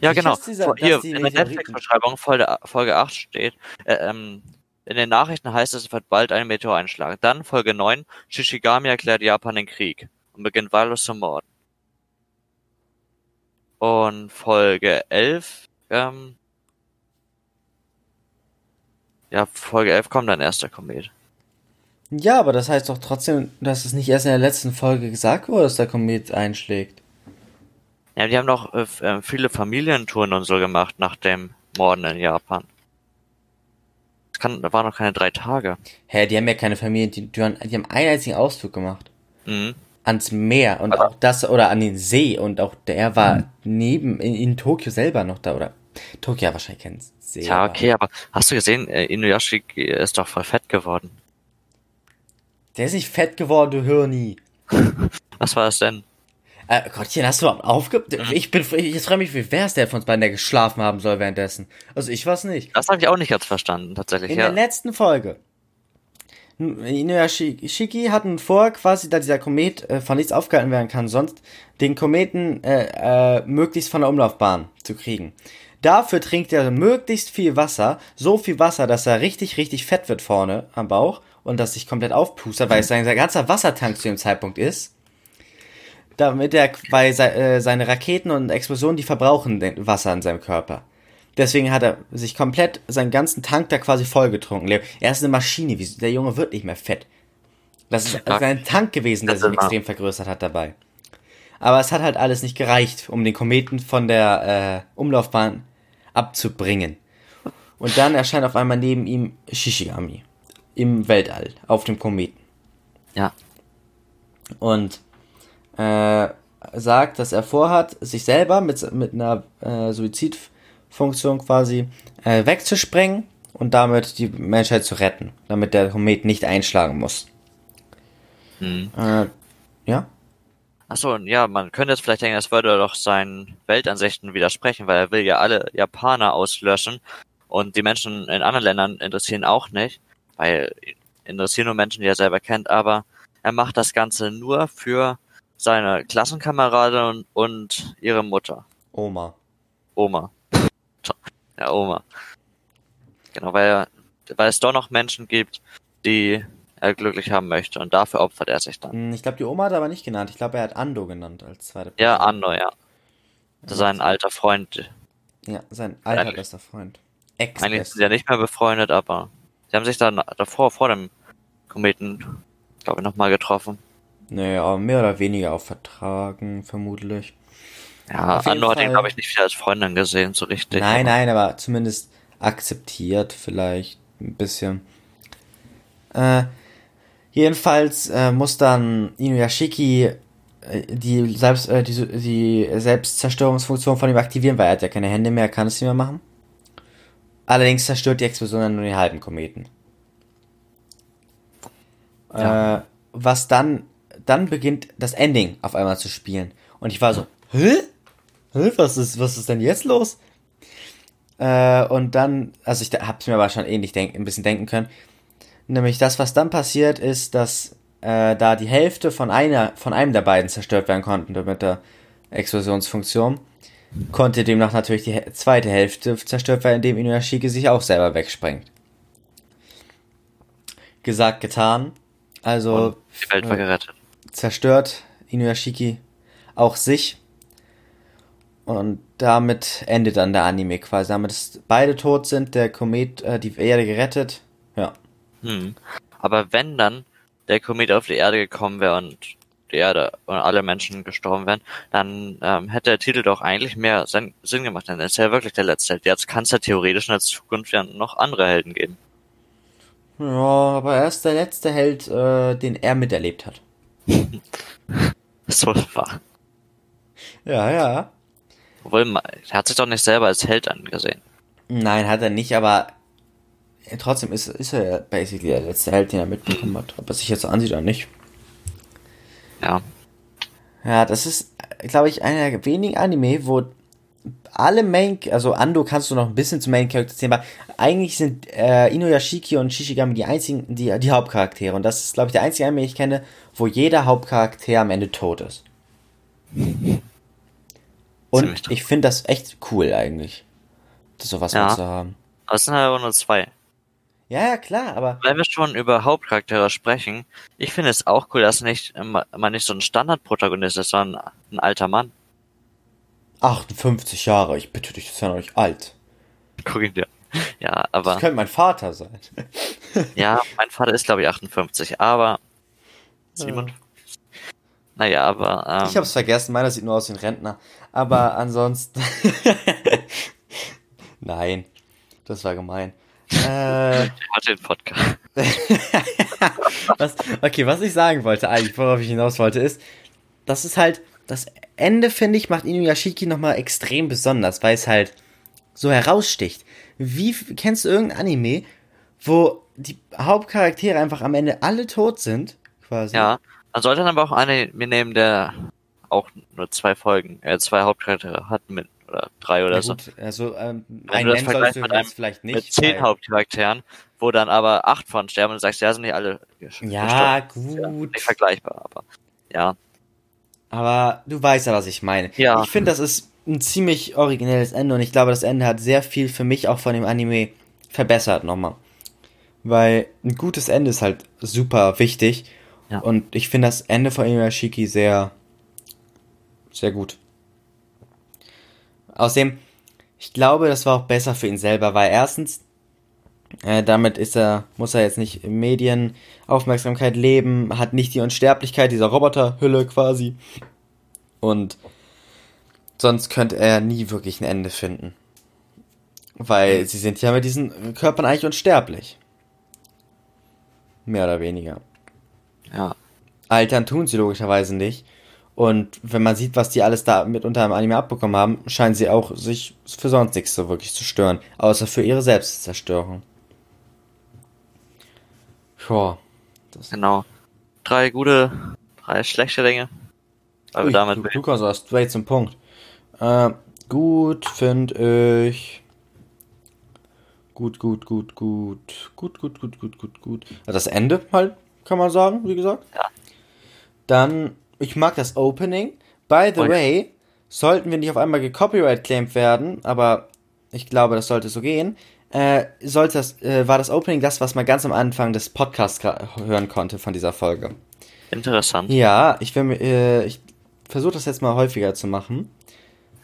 Ja, Wie genau. dieser- Hier in der Netflix-Beschreibung Folge, Folge 8 steht, äh, ähm, in den Nachrichten heißt es, es wird bald ein Meteor einschlagen. Dann Folge 9, Shishigami erklärt Japan den Krieg und beginnt wahllos zu morden. Und Folge 11, ähm, ja, Folge 11 kommt dann erst der Komet. Ja, aber das heißt doch trotzdem, dass es nicht erst in der letzten Folge gesagt wurde, dass der Komet einschlägt. Ja, die haben doch äh, äh, viele Familientouren und so gemacht nach dem Morden in Japan. Das kann, da waren noch keine drei Tage. Hä, die haben ja keine Familie, die, die, haben, die haben einen einzigen Ausflug gemacht. Mhm. Ans Meer und auch das, oder an den See und auch der war neben, in, in Tokio selber noch da, oder? Tokio wahrscheinlich keinen See. Ja, okay, aber hast du gesehen, äh, Inuyasha ist doch voll fett geworden. Der ist nicht fett geworden, du Hirni. Was war das denn? Äh, Gottchen, hast du überhaupt aufge... Ich bin, ich frage mich, wer ist der von uns beiden, der geschlafen haben soll währenddessen? Also ich weiß nicht. Das habe ich auch nicht ganz verstanden, tatsächlich. In ja. der letzten Folge. Inuyashiki hatten vor, quasi, da dieser Komet äh, von nichts aufgehalten werden kann, sonst den Kometen äh, äh, möglichst von der Umlaufbahn zu kriegen. Dafür trinkt er möglichst viel Wasser, so viel Wasser, dass er richtig, richtig fett wird vorne am Bauch und dass sich komplett aufpustert, weil es sein, sein ganzer Wassertank zu dem Zeitpunkt ist. Damit er, weil se, äh, seine Raketen und Explosionen, die verbrauchen den Wasser in seinem Körper. Deswegen hat er sich komplett seinen ganzen Tank da quasi vollgetrunken. Er ist eine Maschine, wie- der Junge wird nicht mehr fett. Das ist Ja. sein Tank gewesen, der Das sich extrem vergrößert hat dabei. Aber es hat halt alles nicht gereicht, um den Kometen von der äh, Umlaufbahn abzubringen. Und dann erscheint auf einmal neben ihm Shishigami im Weltall auf dem Kometen ja. und äh, sagt, dass er vorhat, sich selber mit, mit einer äh, Suizidfunktion quasi äh, wegzusprengen und damit die Menschheit zu retten, damit der Komet nicht einschlagen muss. Hm. Äh, ja? Achso, und ja, man könnte jetzt vielleicht denken, das würde doch seinen Weltansichten widersprechen, weil er will ja alle Japaner auslöschen und die Menschen in anderen Ländern interessieren auch nicht, weil interessieren nur Menschen, die er selber kennt, aber er macht das Ganze nur für seine Klassenkameradin und, ihre Mutter, Oma. Oma. Ja, Oma. Genau, weil, weil es doch noch Menschen gibt, die er glücklich haben möchte und dafür opfert er sich dann. Hm, Ich glaube, die Oma hat er aber nicht genannt. Ich glaube, er hat Ando genannt als zweite Ja, Person. Ando, ja. Das ist ein alter Freund, Ja, sein alter bester Freund. Eigentlich sind sie ja nicht mehr befreundet, aber sie haben sich dann davor, vor dem Kometen, glaube ich, nochmal getroffen. Naja, mehr oder weniger auf Vertragen, vermutlich. Ja, Auf jeden Ando hat ihn, glaube ich, nicht wieder als Freundin gesehen, so richtig. Nein, aber- nein, aber zumindest akzeptiert vielleicht ein bisschen. Äh, jedenfalls äh, muss dann Inuyashiki äh, die, Selbst, äh, die, die Selbstzerstörungsfunktion von ihm aktivieren, weil er hat ja keine Hände mehr, kann es nicht mehr machen. Allerdings zerstört die Explosion dann nur den halben Kometen. Ja. Äh, was dann, dann beginnt das Ending auf einmal zu spielen. Und ich war so, hä? Hä? Was ist, was ist denn jetzt los? Äh, und dann, also ich hab's mir aber schon ähnlich denk, ein bisschen denken können. Nämlich das, was dann passiert, ist, dass äh, da die Hälfte von einer, von einem der beiden zerstört werden konnten mit der Explosionsfunktion, konnte demnach natürlich die zweite Hälfte zerstört werden, indem Inuyashiki sich auch selber wegsprengt. Gesagt, getan. Also die Welt war gerettet. zerstört Inuyashiki auch sich. Und damit endet dann der Anime quasi. Damit beide tot sind, der Komet äh, die Erde gerettet. Ja. Hm. Aber wenn dann der Komet auf die Erde gekommen wäre und die Erde und alle Menschen gestorben wären, dann ähm, hätte der Titel doch eigentlich mehr Sinn, Sinn gemacht. Denn er ist ja wirklich der letzte Held. Jetzt kann es ja theoretisch in der Zukunft ja noch andere Helden geben. Ja, aber er ist der letzte Held, äh, den er miterlebt hat. So war. Ja, ja. Obwohl, er hat sich doch nicht selber als Held angesehen. Nein, hat er nicht, aber äh, trotzdem ist, ist er ja basically der letzte Held, den er mitbekommen hat. Ob er sich jetzt so ansieht oder nicht. Ja. Ja, das ist, glaube ich, einer der wenigen Anime, wo alle Main, also Ando kannst du noch ein bisschen zum Main Character zählen, aber eigentlich sind äh, Inuyashiki und Shishigami die einzigen, die, die Hauptcharaktere. Und das ist, glaube ich, der einzige Anime, den ich kenne, wo jeder Hauptcharakter am Ende tot ist. Und ich finde das echt cool eigentlich, das sowas Ja. zu haben. Aber es sind halt aber nur zwei. Ja, ja, klar, aber Wenn wir schon über Hauptcharaktere sprechen, ich finde es auch cool, dass nicht immer, immer nicht so ein Standardprotagonist ist, sondern ein alter Mann. 58 Jahre, ich bitte dich, das ist ja noch nicht alt. Guck ihn dir. Ja, Das aber könnte mein Vater sein. ja, mein Vater ist glaube ich 58, aber 57. Naja, aber ähm, Ich hab's vergessen, meiner sieht nur aus wie ein Rentner. Aber ansonsten. Nein, das war gemein. Äh, er hat den Podcast. was, okay, was ich sagen wollte, eigentlich, worauf ich hinaus wollte, ist, das ist halt, das Ende, finde ich, macht Inuyashiki nochmal extrem besonders, weil es halt so heraussticht. Wie, kennst du irgendein Anime, wo die Hauptcharaktere einfach am Ende alle tot sind, quasi? Ja, man sollte dann aber auch eine mir nehmen, der auch nur zwei Folgen, äh, zwei Hauptcharaktere hat mit oder drei oder Ja, so. gut, also, ähm, Wenn einen du das mit einem- vielleicht nicht. mit zehn Hauptcharakteren, wo dann aber acht von sterben und du sagst, ja, sind nicht alle ges- Ja, gestorben. Ja, gut. nicht vergleichbar, aber ja. Aber du weißt ja, was ich meine. Ja. Ich finde, das ist ein ziemlich originelles Ende und ich glaube, das Ende hat sehr viel für mich auch von dem Anime verbessert nochmal. Weil ein gutes Ende ist halt super wichtig. Ja. Und ich finde das Ende von Inuyashiki sehr, sehr gut. Außerdem, ich glaube, das war auch besser für ihn selber, weil erstens, äh, damit ist er, muss er jetzt nicht in Medienaufmerksamkeit leben, hat nicht die Unsterblichkeit dieser Roboterhülle quasi. Und sonst könnte er nie wirklich ein Ende finden. Weil sie sind ja mit diesen Körpern eigentlich unsterblich. Mehr oder weniger. Ja. Altern tun sie logischerweise nicht. Und wenn man sieht, was die alles da mitunter im Anime abbekommen haben, scheinen sie auch sich für sonst nichts so wirklich zu stören. Außer für ihre Selbstzerstörung. Das Genau. Drei gute, drei schlechte Dinge. Weil wir Ui, damit du, du kommst aber straight zum Punkt. Äh, gut finde ich. Gut, gut, gut, gut. Gut, gut, gut, gut, gut, gut. Ja, Das Ende halt, kann man sagen, wie gesagt. Ja. Dann, ich mag das Opening. By the ja. way, sollten wir nicht auf einmal gecopyright-claimed werden, aber ich glaube, das sollte so gehen. Äh, sollte das, äh, war das Opening das, was man ganz am Anfang des Podcasts hören konnte von dieser Folge. interessant. Ja, ich will äh, ich versuche das jetzt mal häufiger zu machen,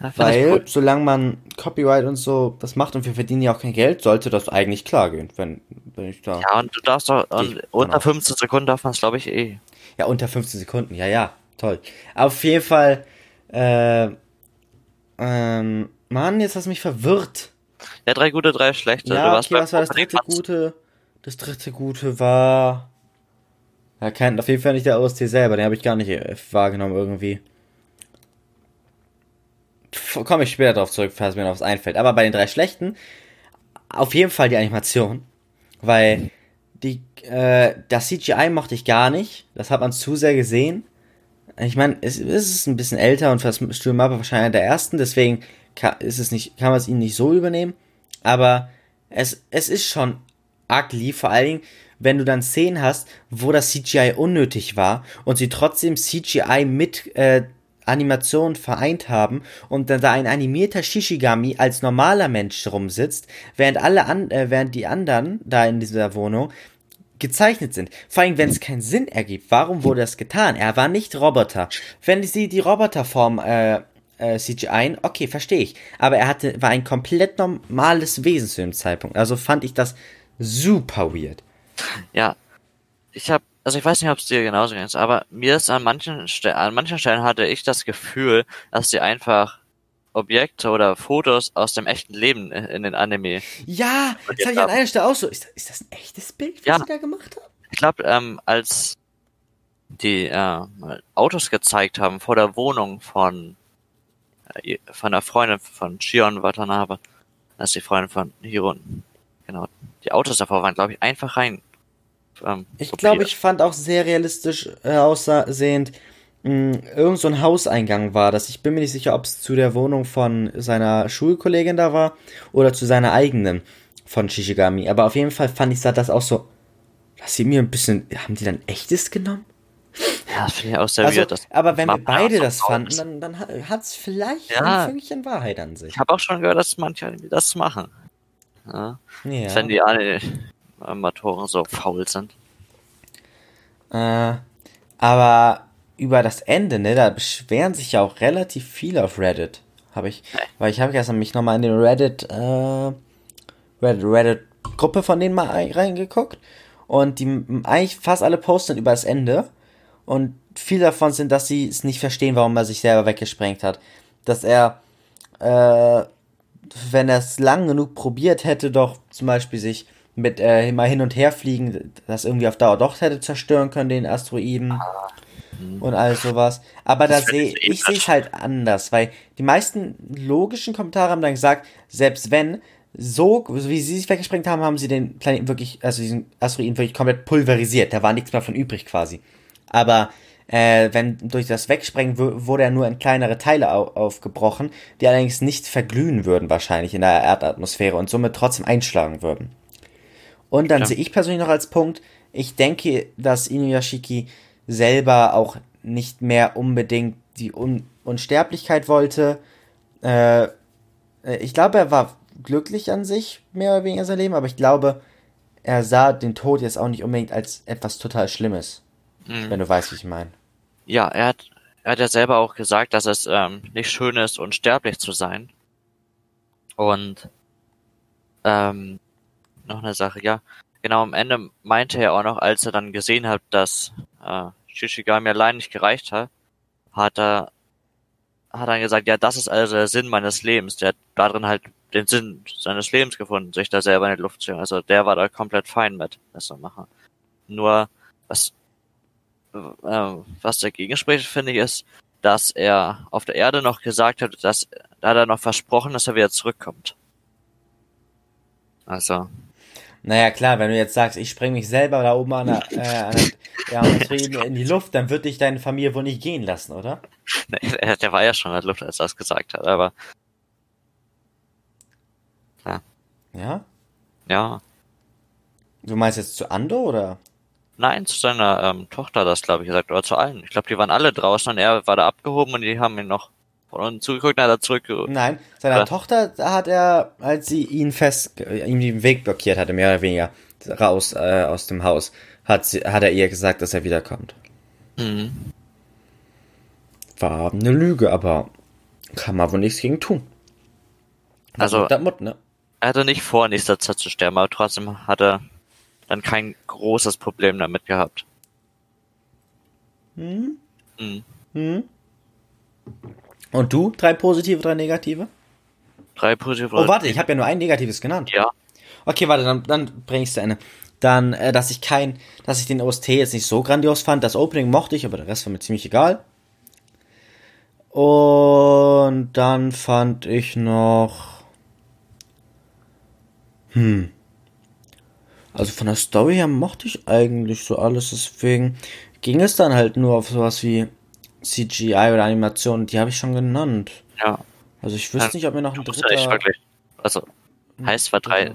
Ja, weil solange man Copyright und so das macht und wir verdienen ja auch kein Geld, sollte das eigentlich klar gehen, wenn, wenn ich da. Ja, Ja, und du darfst doch, und unter genau. 15 Sekunden darf man es, glaube ich, eh. unter 15 Sekunden, ja, ja, toll. Auf jeden Fall, äh, ähm, Mann, jetzt hast du mich verwirrt. Ja, drei gute, drei schlechte. Ja, du warst okay, was war das dritte Gute? Das dritte Gute war. Ja, kein, auf jeden Fall nicht der OST selber, den habe ich gar nicht äh, wahrgenommen irgendwie. Komme ich später drauf zurück, falls mir noch was einfällt. Aber bei den drei schlechten, auf jeden Fall die Animation. Weil die, äh, das CGI mochte ich gar nicht. Das hat man zu sehr gesehen. Ich meine, es, es ist ein bisschen älter und das Studio wahrscheinlich einer der ersten, deswegen kann, ist es nicht, kann man es ihnen nicht so übernehmen. Aber es, es ist schon ugly, vor allen Dingen, wenn du dann Szenen hast, wo das CGI unnötig war und sie trotzdem CGI mit äh, Animation vereint haben und dann da ein animierter Shishigami als normaler Mensch rumsitzt, während alle an, äh, während die anderen da in dieser Wohnung gezeichnet sind. Vor allem, wenn es keinen Sinn ergibt. Warum wurde das getan? Er war nicht Roboter. Wenn sie die Roboterform äh, äh, CGI, okay, verstehe ich. Aber er hatte, war ein komplett normales Wesen zu dem Zeitpunkt. Also fand ich das super weird. Ja, ich habe, also ich weiß nicht, ob es dir genauso geht, aber mir ist an manchen Stellen, an manchen Stellen hatte ich das Gefühl, dass die einfach Objekte oder Fotos aus dem echten Leben in den Anime. Ja, das jetzt habe ich an einer Stelle auch so. Ist, ist das ein echtes Bild, was Ja. sie da gemacht haben? Ich glaube, ähm, als die äh, Autos gezeigt haben vor der Wohnung von äh, von der Freundin von Shion Watanabe, das ist die Freundin von Hiro. Genau, die Autos davor waren, glaube ich, einfach rein. Ähm, Ich glaube, ich fand auch sehr realistisch äh, aussehend, irgend so ein Hauseingang war das. Ich bin mir nicht sicher, ob es zu der Wohnung von seiner Schulkollegin da war oder zu seiner eigenen von Shishigami. Aber auf jeden Fall fand ich, das auch so. Das sieht mir ein bisschen. Haben die dann echtes genommen? Ja, das finde ich auch sehr Also, weird. Das aber wenn wir beide das fanden, dann, dann hat- hat's vielleicht Ja. ein Fünkchen Wahrheit an sich. Ich habe auch schon gehört, dass manche das machen. Ja, Ja. Wenn die Animatoren so faul sind. Äh, aber über das Ende, ne, da beschweren sich ja auch relativ viele auf Reddit. Habe ich, weil ich habe gestern mich nochmal in den Reddit, äh, Reddit, Reddit Gruppe von denen mal ein- reingeguckt. Und die eigentlich fast alle posten über das Ende. Und viele davon sind, dass sie es nicht verstehen, warum er sich selber weggesprengt hat. Dass er, äh, wenn er es lang genug probiert hätte, doch zum Beispiel sich mit äh, mal hin und her fliegen, das irgendwie auf Dauer doch hätte zerstören können, den Asteroiden und all sowas. Aber da Das finde sehe ich eh sehe es halt anders, weil die meisten logischen Kommentare haben dann gesagt, selbst wenn so wie sie sich weggesprengt haben, haben sie den Planeten wirklich, also diesen Asteroiden wirklich komplett pulverisiert. Da war nichts mehr von übrig quasi. Aber äh, wenn durch das Wegsprengen wu- wurde er nur in kleinere Teile au aufgebrochen, die allerdings nicht verglühen würden wahrscheinlich in der Erdatmosphäre und somit trotzdem einschlagen würden. Und dann Ja. sehe ich persönlich noch als Punkt, ich denke, dass Inuyashiki selber auch nicht mehr unbedingt die Un Unsterblichkeit wollte. Äh, ich glaube, er war glücklich an sich, mehr oder weniger sein Leben, aber ich glaube, er sah den Tod jetzt auch nicht unbedingt als etwas total Schlimmes, Mhm. wenn du weißt, was ich meine. Ja, er hat, er hat ja selber auch gesagt, dass es ähm, nicht schön ist, unsterblich zu sein. Und ähm, noch eine Sache, ja. Genau, am Ende meinte er auch noch, als er dann gesehen hat, dass äh, Shishigami allein nicht gereicht hat, hat er hat er gesagt, ja, das ist also der Sinn meines Lebens. Der hat darin halt den Sinn seines Lebens gefunden, sich da selber in die Luft zu jagen. Also der war da komplett fein mit, das zu machen. Nur, was äh, was dagegen spricht, finde ich, ist, dass er auf der Erde noch gesagt hat, dass da hat er noch versprochen, dass er wieder zurückkommt. Also, Naja, klar, wenn du jetzt sagst, ich spreng mich selber da oben an der, äh, an der ja, in die Luft, dann wird dich deine Familie wohl nicht gehen lassen, oder? der, der war ja schon in der Luft, als er das gesagt hat, aber Ja? ja. Du meinst jetzt zu Ando, oder? Nein, zu seiner ähm, Tochter das, glaube ich, gesagt, oder zu allen. Ich glaube, die waren alle draußen und er war da abgehoben und die haben ihn noch unten zugeguckt und hat er zurückgerufen. Nein, seiner Ja. Tochter hat er, als sie ihn fest, ihm den Weg blockiert hatte, mehr oder weniger, raus äh, aus dem Haus, hat, sie, hat er ihr gesagt, dass er wiederkommt. Mhm. War eine Lüge, aber kann man wohl nichts gegen tun. Was Also- Mut, ne? Er hatte nicht vor, in nächster Zeit zu sterben, aber trotzdem hat er dann kein großes Problem damit gehabt. Hm? Mhm. Hm? Und du? Drei positive, drei negative? Drei positive. Oh, warte, ich habe ja nur ein negatives genannt. Ja, Okay, warte, dann, dann bring ich's zu Ende. Dann, äh, dass ich kein, dass ich den OST jetzt nicht so grandios fand. Das Opening mochte ich, aber der Rest war mir ziemlich egal. Und dann fand ich noch. Hm. Also von der Story her mochte ich eigentlich so alles, deswegen ging es dann halt nur auf sowas wie CGI oder Animation, die habe ich schon genannt. ja. Also ich wüsste Ja, nicht, ob mir noch ein ja dritter. wirklich. Also, heißt zwar drei, Ja.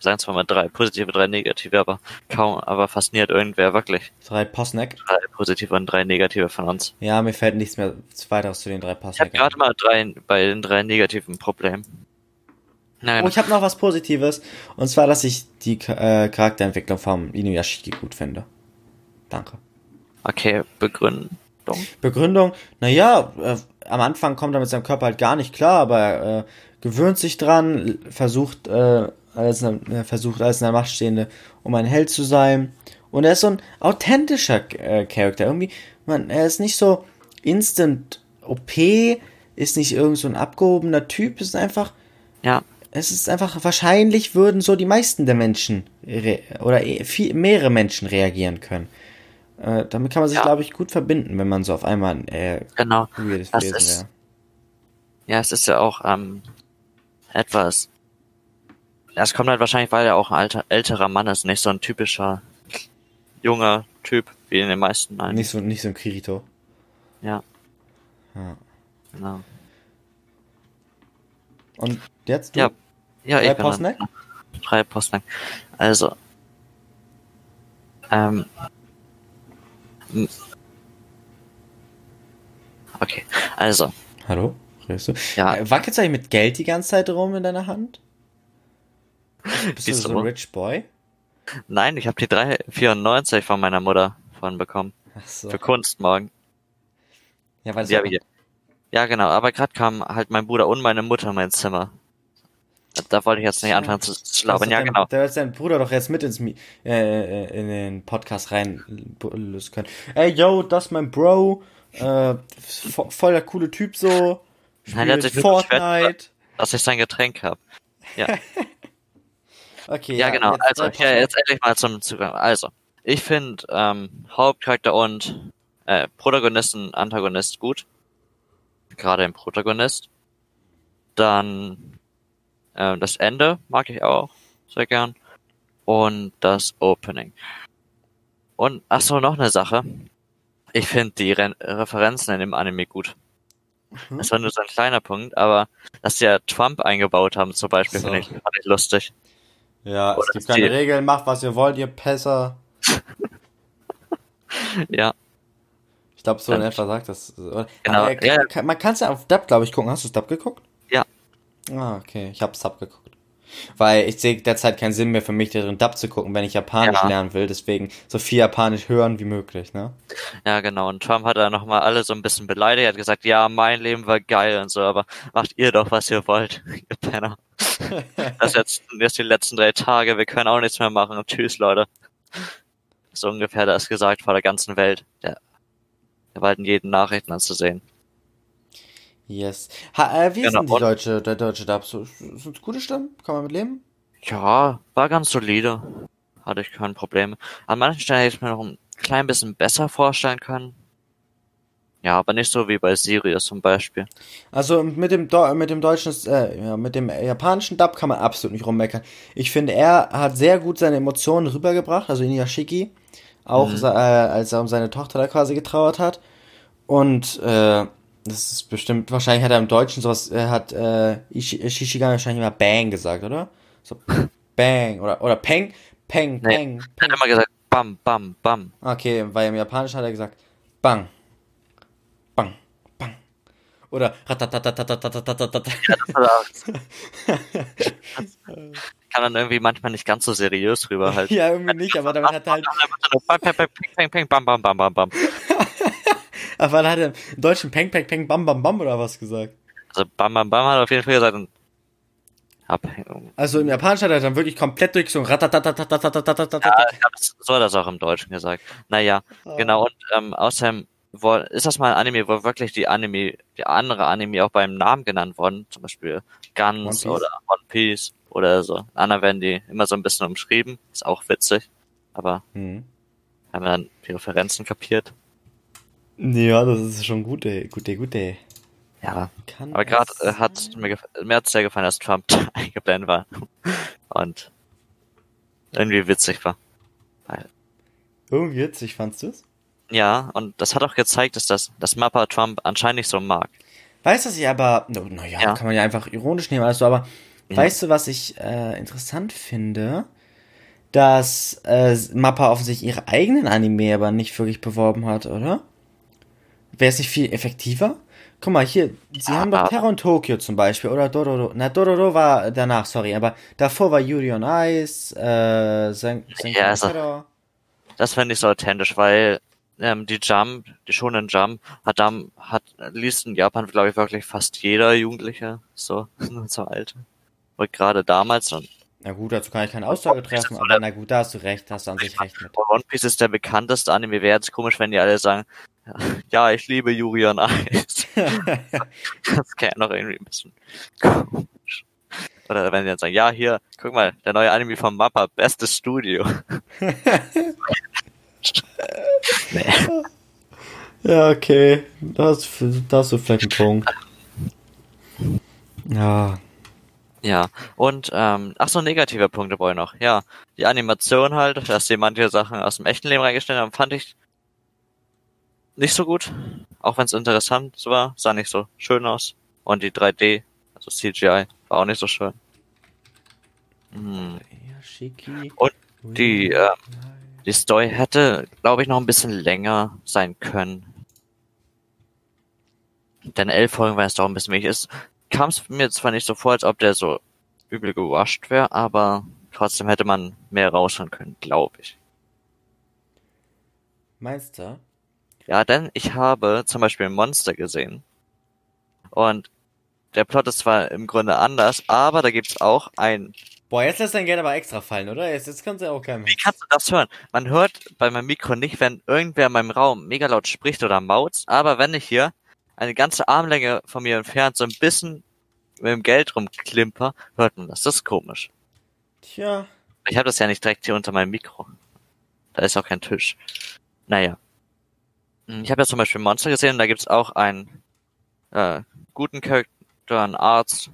sagen zwar mal drei positive, drei negative, aber kaum, aber fast nie hat irgendwer wirklich Drei Posneck. drei positive und drei negative von uns. Ja, mir fällt nichts mehr weiteres zu den drei Ich habe Posneck. gerade mal drei, bei den drei negativen Problem. Nein, Oh, ich habe noch was Positives. Und zwar, dass ich die äh, Charakterentwicklung vom Inuyashiki gut finde. Danke. okay, Begründung. Begründung, naja, äh, am Anfang kommt er mit seinem Körper halt gar nicht klar, aber er äh, gewöhnt sich dran, versucht, äh, alles in, der- äh, versucht alles in der Macht Stehende, um ein Held zu sein. Und er ist so ein authentischer äh, Charakter. Irgendwie, man, er ist nicht so instant OP, ist nicht irgend so ein abgehobener Typ, ist einfach, Ja, es ist einfach, wahrscheinlich würden so die meisten der Menschen oder eh viel, mehrere Menschen reagieren können. Äh, damit kann man sich, Ja. glaube ich, gut verbinden, wenn man so auf einmal ein äh, genau. weirdes Das Wesen ist- wäre. Ja, es ist ja auch ähm, etwas. Es kommt halt wahrscheinlich, weil er auch ein alter, älterer Mann ist, nicht so ein typischer junger Typ wie in den meisten. Nein. Nicht so, nicht so ein Kirito. Ja. Ja. Genau. Und jetzt? Du? Ja. Ja, Drei Postneck? Drei Postneck. Also. Ähm. Okay, also. Hallo? Redest du? Ja. Äh, Wackelst du eigentlich mit Geld die ganze Zeit rum in deiner Hand? Bist du so ein Rich Boy? Nein, ich habe die 394 von meiner Mutter von bekommen. Ach so. Für Kunst morgen. Ja, weil Ja, wie- ja, genau. Aber gerade kam halt mein Bruder und meine Mutter in mein Zimmer. Da wollte ich jetzt nicht Ja. anfangen zu, zu labern. Ja, dein, genau. Da wird dein Bruder doch jetzt mit ins äh, äh, in den Podcast rein lösen können. Ey, yo, das ist mein Bro. Äh, vo voll der coole Typ so. Nein, der hat Spielt sich Fortnite. Dass ich sein Getränk habe. Okay, Ja, genau. jetzt Also, ja, passiv. jetzt endlich mal zum Zugang. Also, ich finde ähm, Hauptcharakter und äh, Protagonisten, Antagonist gut. Gerade im Protagonist. Dann äh, das Ende mag ich auch sehr gern. Und das Opening. Und ach so, noch eine Sache. Ich finde die Re Referenzen in dem Anime gut. Mhm. Das war nur so ein kleiner Punkt, aber dass sie ja Trump eingebaut haben zum Beispiel, So. finde ich, fand ich lustig. Ja, es Oder gibt keine die- Regeln, macht was ihr wollt, ihr Pässer. Ja, Ich glaube, so in Dann- etwa sagt das. Genau, Ah, äh, ja, Man kann es ja auf Dub, glaube ich, gucken. Hast du Dub geguckt? Ah, okay. Ich habe Sub geguckt. Weil ich sehe derzeit keinen Sinn mehr für mich, darin Dub zu gucken, wenn ich Japanisch Ja. lernen will. Deswegen so viel Japanisch hören wie möglich, ne? ja, genau. Und Trump hat da nochmal alle so ein bisschen beleidigt. Er hat gesagt, ja, mein Leben war geil und so, aber macht ihr doch, was ihr wollt, ihr Penner. Das jetzt, jetzt die letzten drei Tage, wir können auch nichts mehr machen. Tschüss, Leute. So ungefähr das gesagt vor der ganzen Welt. Der, der war in jeden Nachrichten anzusehen. Yes. Ha, äh, wie ist Genau, denn die deutsche, der deutsche Dub? So, sind gute Stimmen? Kann man mit leben? Ja, war ganz solide. Hatte ich kein Problem. An manchen Stellen hätte ich mir noch ein klein bisschen besser vorstellen können. Ja, aber nicht so wie bei Sirius zum Beispiel. Also mit dem Deu- mit dem deutschen, äh, ja, mit dem japanischen Dub kann man absolut nicht rummeckern. Ich finde, er hat sehr gut seine Emotionen rübergebracht, also Inuyashiki, auch Mhm. äh, als er um seine Tochter da quasi getrauert hat. Und äh, das ist bestimmt, wahrscheinlich hat er im Deutschen sowas, er hat äh, Ishi- Shishigami wahrscheinlich immer Bang gesagt, oder? So Bang oder oder Peng, Peng, Nee. Peng, Er Peng. hat immer gesagt, bam, bam, bam. Okay, weil im Japanischen hat er gesagt Bang, Bang, Bang. Oder ratatatatatatatatatat. Kann dann irgendwie manchmal nicht ganz so seriös rüber halt. Ja, irgendwie nicht, aber damit hat er halt, bam, bam, bam, bam, bam. Aber wann hat er im deutschen Peng, Peng, Peng, Bam, Bam, Bam oder was gesagt? Also Bam, Bam, Bam hat auf jeden Fall gesagt Abhängung. Also im Japanischen hat er dann wirklich komplett durch so ein Ja, so hat er es auch im Deutschen gesagt. Naja, ah. genau. Und ähm, außerdem ist das mal ein Anime, wo wirklich die Anime, die andere Anime auch beim Namen genannt worden, zum Beispiel Guns One oder One Piece oder so. Anna werden die immer so ein bisschen umschrieben, ist auch witzig, aber hm. haben wir dann die Referenzen kapiert. Ja, das ist schon gut, ey. Gut, ey, gut, ey. Ja. Kann Aber gerade äh, hat mir, mir hat's sehr gefallen, dass Trump eingeblendet war. Und irgendwie witzig war. Irgendwie witzig, fandst du's? Ja, und das hat auch gezeigt, dass das, dass Mappa Trump anscheinend nicht so mag. Weißt du, was ich aber, naja, no, ja, Ja. kann man ja einfach ironisch nehmen, also, aber Ja. weißt du, was ich äh, interessant finde? Dass äh, Mappa offensichtlich ihre eigenen Anime aber nicht wirklich beworben hat, oder? Wäre es nicht viel effektiver? Guck mal, hier, sie haben doch Terror in Tokyo zum Beispiel, oder Dororo. Na, Dororo war danach, sorry, aber davor war Yuri on Ice, äh, Sen Ja, also-. Das fände ich so authentisch, weil ähm, die Jump, die Shonen Jump, hat dann, hat, liest in Japan, glaube ich, wirklich fast jeder Jugendliche, so, so alt. Und gerade damals, und Na gut, dazu kann ich keine Aussage treffen, aber na gut, da hast du recht, hast du an sich recht mit. One Piece ist der bekannteste Anime, wäre jetzt komisch, wenn die alle sagen, ja, ich liebe on Ice. das käme noch irgendwie ein bisschen komisch. Oder wenn die dann sagen, ja, hier, guck mal, der neue Anime von Mappa, bestes Studio. nee. Ja, okay. Da hast, da hast du vielleicht einen Punkt. Ja. Ja, und, ähm, ach so, negative Punkte brauche ich noch. Ja, die Animation halt, dass sie manche Sachen aus dem echten Leben reingestellt haben, fand ich nicht so gut. Auch wenn es interessant war, sah nicht so schön aus. Und die 3D, also CGI, war auch nicht so schön. Hm. Und die, äh, Die Story hätte, glaube ich, noch ein bisschen länger sein können. denn elf Folgen war es doch ein bisschen wenig. Es kam es mir zwar nicht so vor, als ob der so übel gewascht wäre, aber trotzdem hätte man mehr rausholen können, glaube ich. Meinst du? Ja, denn ich habe zum Beispiel Monster gesehen. Und der Plot ist zwar im Grunde anders, aber da gibt's auch ein. Boah, jetzt lässt dein Geld aber extra fallen, oder? Jetzt, jetzt kannst du ja auch keinem. Wie kannst du das hören? Man hört bei meinem Mikro nicht, wenn irgendwer in meinem Raum mega laut spricht oder mauzt, aber wenn ich hier eine ganze Armlänge von mir entfernt so ein bisschen mit dem Geld rumklimper, hört man das. Das ist komisch. Tja. Ich habe das ja nicht direkt hier unter meinem Mikro. Da ist auch kein Tisch. Naja. Ich habe ja zum Beispiel Monster gesehen, da gibt's auch einen äh, guten Charakter, einen Arzt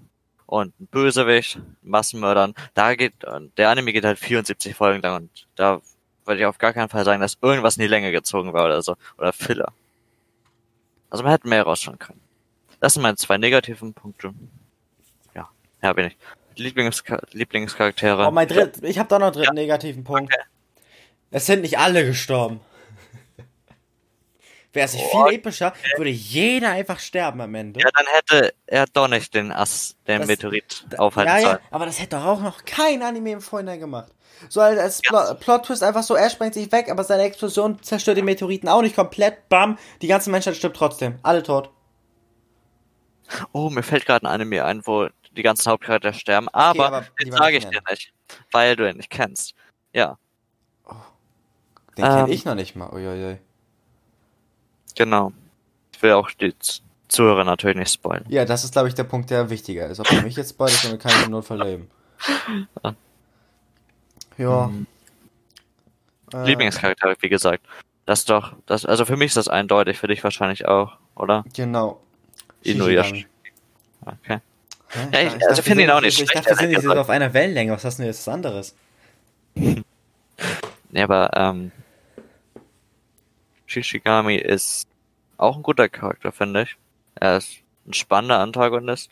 und einen Bösewicht, Massenmördern. Da geht, der Anime geht halt 74 Folgen lang und da würde ich auf gar keinen Fall sagen, dass irgendwas in die Länge gezogen war oder so. Oder Filler. Also man hätte mehr rausschauen können. Das sind meine zwei negativen Punkte. Ja, ja bin ich. Lieblings Lieblingscharaktere. Oh, mein dritt, ich habe da noch einen dritten ja. negativen Punkt. Okay. Es sind nicht alle gestorben. Wäre es nicht oh, viel epischer, würde jeder einfach sterben am Ende. Ja, dann hätte er doch nicht den Ass, den das, Meteorit aufhalten ja, sollen. Ja, aber das hätte doch auch noch kein Anime im Vorhinein gemacht. So als, als ja. Plot-Twist einfach so, er sprengt sich weg, aber seine Explosion zerstört den Meteoriten auch nicht komplett. Bam, die ganze Menschheit stirbt trotzdem. Alle tot. Oh, mir fällt gerade ein Anime ein, wo die ganzen Hauptcharaktere sterben, aber, okay, aber den sage ich dir nicht, weil du ihn nicht kennst. Ja. Oh, den ähm, kenne ich noch nicht mal. Uiuiui. Genau. Ich will auch die Zuhörer natürlich nicht spoilern. Ja, das ist, glaube ich, der Punkt, der wichtiger ist. Ob du mich jetzt spoilst, dann kann ich im Notfall leben. Ja. ja. Mhm. Äh, Lieblingscharakter, wie gesagt. Das doch, das, also für mich ist das eindeutig, für dich wahrscheinlich auch, oder? Genau. Inuyasha. Okay. Ja, ich, ich also finde ihn auch nicht schlecht. Ich dachte, wir sind nicht auf einer Wellenlänge. Was hast du jetzt anderes? ja, aber ähm, Shishigami ist auch ein guter Charakter, finde ich. Er ist ein spannender Antagonist.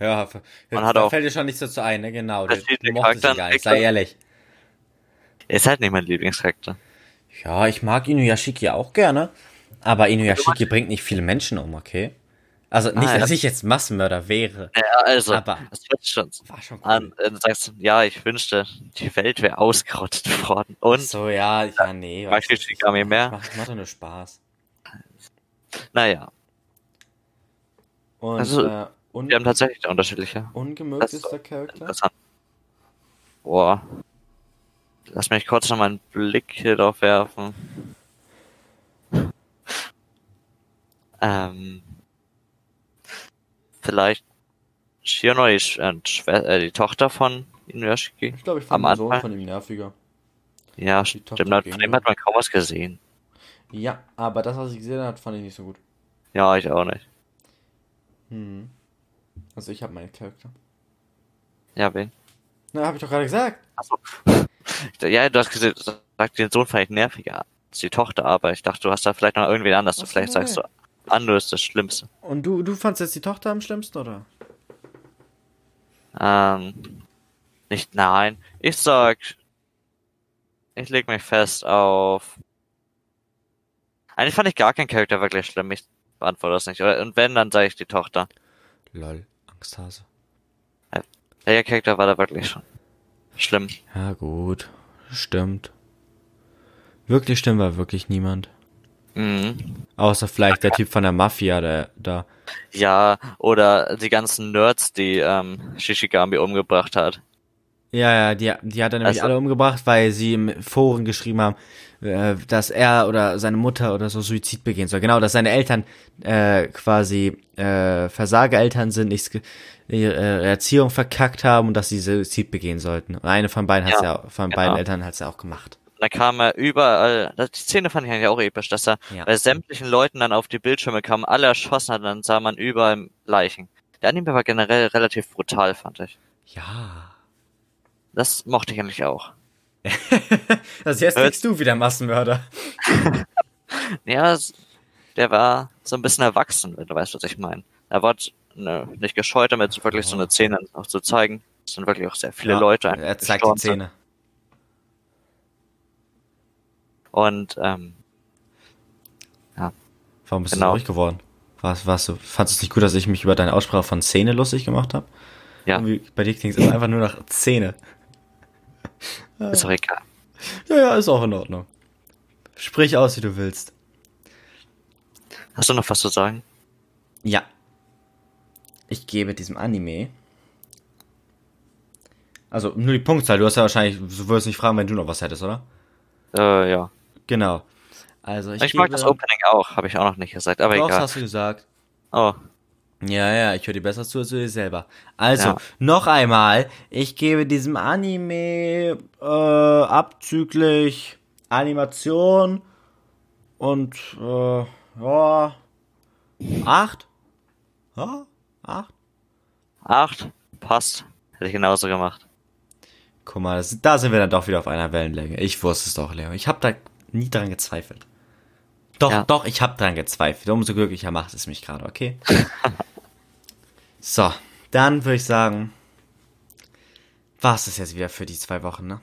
Ja, Man hat auch, fällt dir schon nichts dazu ein, ne? Genau. Der, du mochtest ihn gar nicht, sei ehrlich. Er ist halt nicht mein Lieblingscharakter. Ja, ich mag Inuyashiki auch gerne. Aber Inuyashiki bringt nicht viele Menschen um, okay? Also nicht, ah, dass ich jetzt Massenmörder wäre. Ja, also, aber das wird schon. War schon cool. An, äh, du sagst, ja, ich wünschte, die Welt wäre ausgerottet worden. Und so, ja, ja, nee. Mag ich Shigami mehr? Macht, macht doch nur Spaß. Naja. Und, also, äh, wir haben tatsächlich unterschiedliche. Ungemögtester Charakter? Interessant. Boah. Lass mich kurz noch mal einen Blick hier drauf werfen. Ähm, vielleicht Shionoi ist äh, äh, die Tochter von Inuyashiki. Ich glaube, ich fand den Sohn von ihm nerviger. Ja, stimmt. Von dem hat man kaum was gesehen. Ja, aber das, was ich gesehen habe, fand ich nicht so gut. Ja, ich auch nicht. Hm. Also ich habe meinen Charakter. Ja, wen? Na, habe ich doch gerade gesagt. Achso. Ja, du hast gesagt, den Sohn fand ich nerviger als die Tochter, aber ich dachte, du hast da vielleicht noch irgendwen anders. Du vielleicht sagst du, Ando ist das Schlimmste. Und du, du fandst jetzt die Tochter am schlimmsten, oder? Ähm, nicht, nein. Ich sag, ich leg mich fest auf. Eigentlich fand ich gar keinen Charakter wirklich schlimm. Ich beantworte das nicht. Und wenn, dann sage ich die Tochter. Lol, Angsthase. Welcher Charakter war da wirklich schon schlimm? Ja, gut. Stimmt. Wirklich schlimm war wirklich niemand. Mhm. Außer vielleicht der Typ von der Mafia, der da. Ja, oder die ganzen Nerds, die ähm, Shishigami umgebracht hat. Ja, ja, die, die hat er nämlich also, alle umgebracht, weil sie im Foren geschrieben haben, äh, dass er oder seine Mutter oder so Suizid begehen soll. Genau, dass seine Eltern äh, quasi äh, Versageeltern sind, nichts ihre Erziehung verkackt haben und dass sie Suizid begehen sollten. Und eine von beiden ja, hat's ja von genau. beiden Eltern hat's ja auch gemacht. Da kam er überall, die Szene fand ich eigentlich auch episch, dass er ja. bei sämtlichen Leuten dann auf die Bildschirme kam, alle erschossen hat, dann sah man überall Leichen. Der Anime war generell relativ brutal, fand ich. Ja. Das mochte ich eigentlich auch. also jetzt kriegst du wieder Massenmörder. ja, der war so ein bisschen erwachsen, wenn du weißt, was ich meine. Er war ne, nicht gescheut damit, wirklich so eine Szene auch zu zeigen. Es sind wirklich auch sehr viele ja, Leute. Er zeigt die Szene. Und ähm, ja. Warum bist Genau. du ruhig geworden? Was, was du, fandest du es nicht gut, dass ich mich über deine Aussprache von Szene lustig gemacht habe? Ja. Irgendwie, bei dir klingt es einfach nur nach Szene. Ist doch egal. Ja, ja, ist auch in Ordnung. Sprich aus, wie du willst. Hast du noch was zu sagen? Ja. Ich gebe diesem Anime. Also nur die Punktzahl. Du hast ja wahrscheinlich, du würdest nicht fragen, wenn du noch was hättest, oder? Äh, ja. Genau. Also ich, Ich, gebe, mag das Opening auch, habe ich auch noch nicht gesagt, aber Doch, egal. hast du gesagt. Oh, Ja, ja, ich höre dir besser zu als du dir selber. Also, Ja. noch einmal, ich gebe diesem Anime äh, abzüglich Animation und äh, ja, acht? Ja, acht? acht, passt. Hätte ich genauso gemacht. Guck mal, das, da sind wir dann doch wieder auf einer Wellenlänge. Ich wusste es doch, Leo. Ich habe da nie dran gezweifelt. Doch, Ja. doch, ich habe dran gezweifelt. Umso glücklicher macht es mich gerade, okay? so, dann würde ich sagen, war es das jetzt wieder für die zwei Wochen, ne?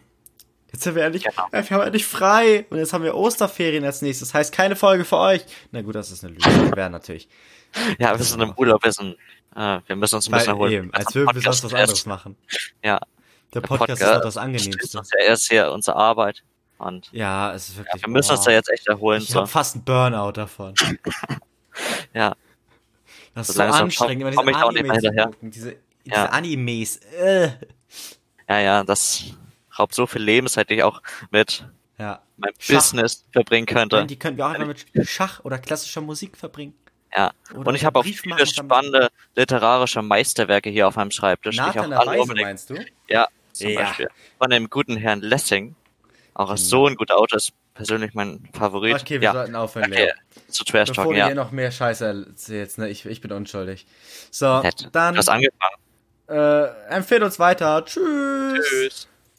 Jetzt sind wir endlich, Genau. äh, wir haben endlich frei. Und jetzt haben wir Osterferien als nächstes. Das heißt, keine Folge für euch. Na gut, das ist eine Lüge. Wäre natürlich. Ja, wir sind im Urlaub, wir sind, äh, wir müssen uns ein Weil bisschen erholen. eben, als Das würden wir sonst was anderes ist- machen. Ja. Der Der Podcast, ist doch das Das Angenehmste. ist uns ja erst hier unsere Arbeit. Und Ja, es ist wirklich. wir müssen uns oh. da jetzt echt erholen. Ich So. habe fast einen Burnout davon. Ja, Das ist So so anstrengend, immer diese Animes gucken. Diese, diese Ja. Animes. Äh. ja, ja, das raubt so viel Lebenszeit, die ich auch mit Ja. meinem Schach. Business verbringen könnte. Die können wir auch einfach mit Schach oder klassischer Musik verbringen. Ja. Oder Und ich habe auch viele spannende literarische Meisterwerke hier auf meinem Schreibtisch, die ich Nathan auch alle Weise meinst du? Ja, zum Ja. Beispiel. Von dem guten Herrn Lessing. Auch Genau. so ein guter Autor ist persönlich mein Favorit. Okay, wir ja, sollten aufhören, okay. Leo. zu Trash Bevor Talk, du ja. hier noch mehr Scheiße erzählst, ne? Ich, ich bin unschuldig. So, Nett. dann Du hast angefangen. äh, empfehlt uns weiter. Tschüss. Tschüss.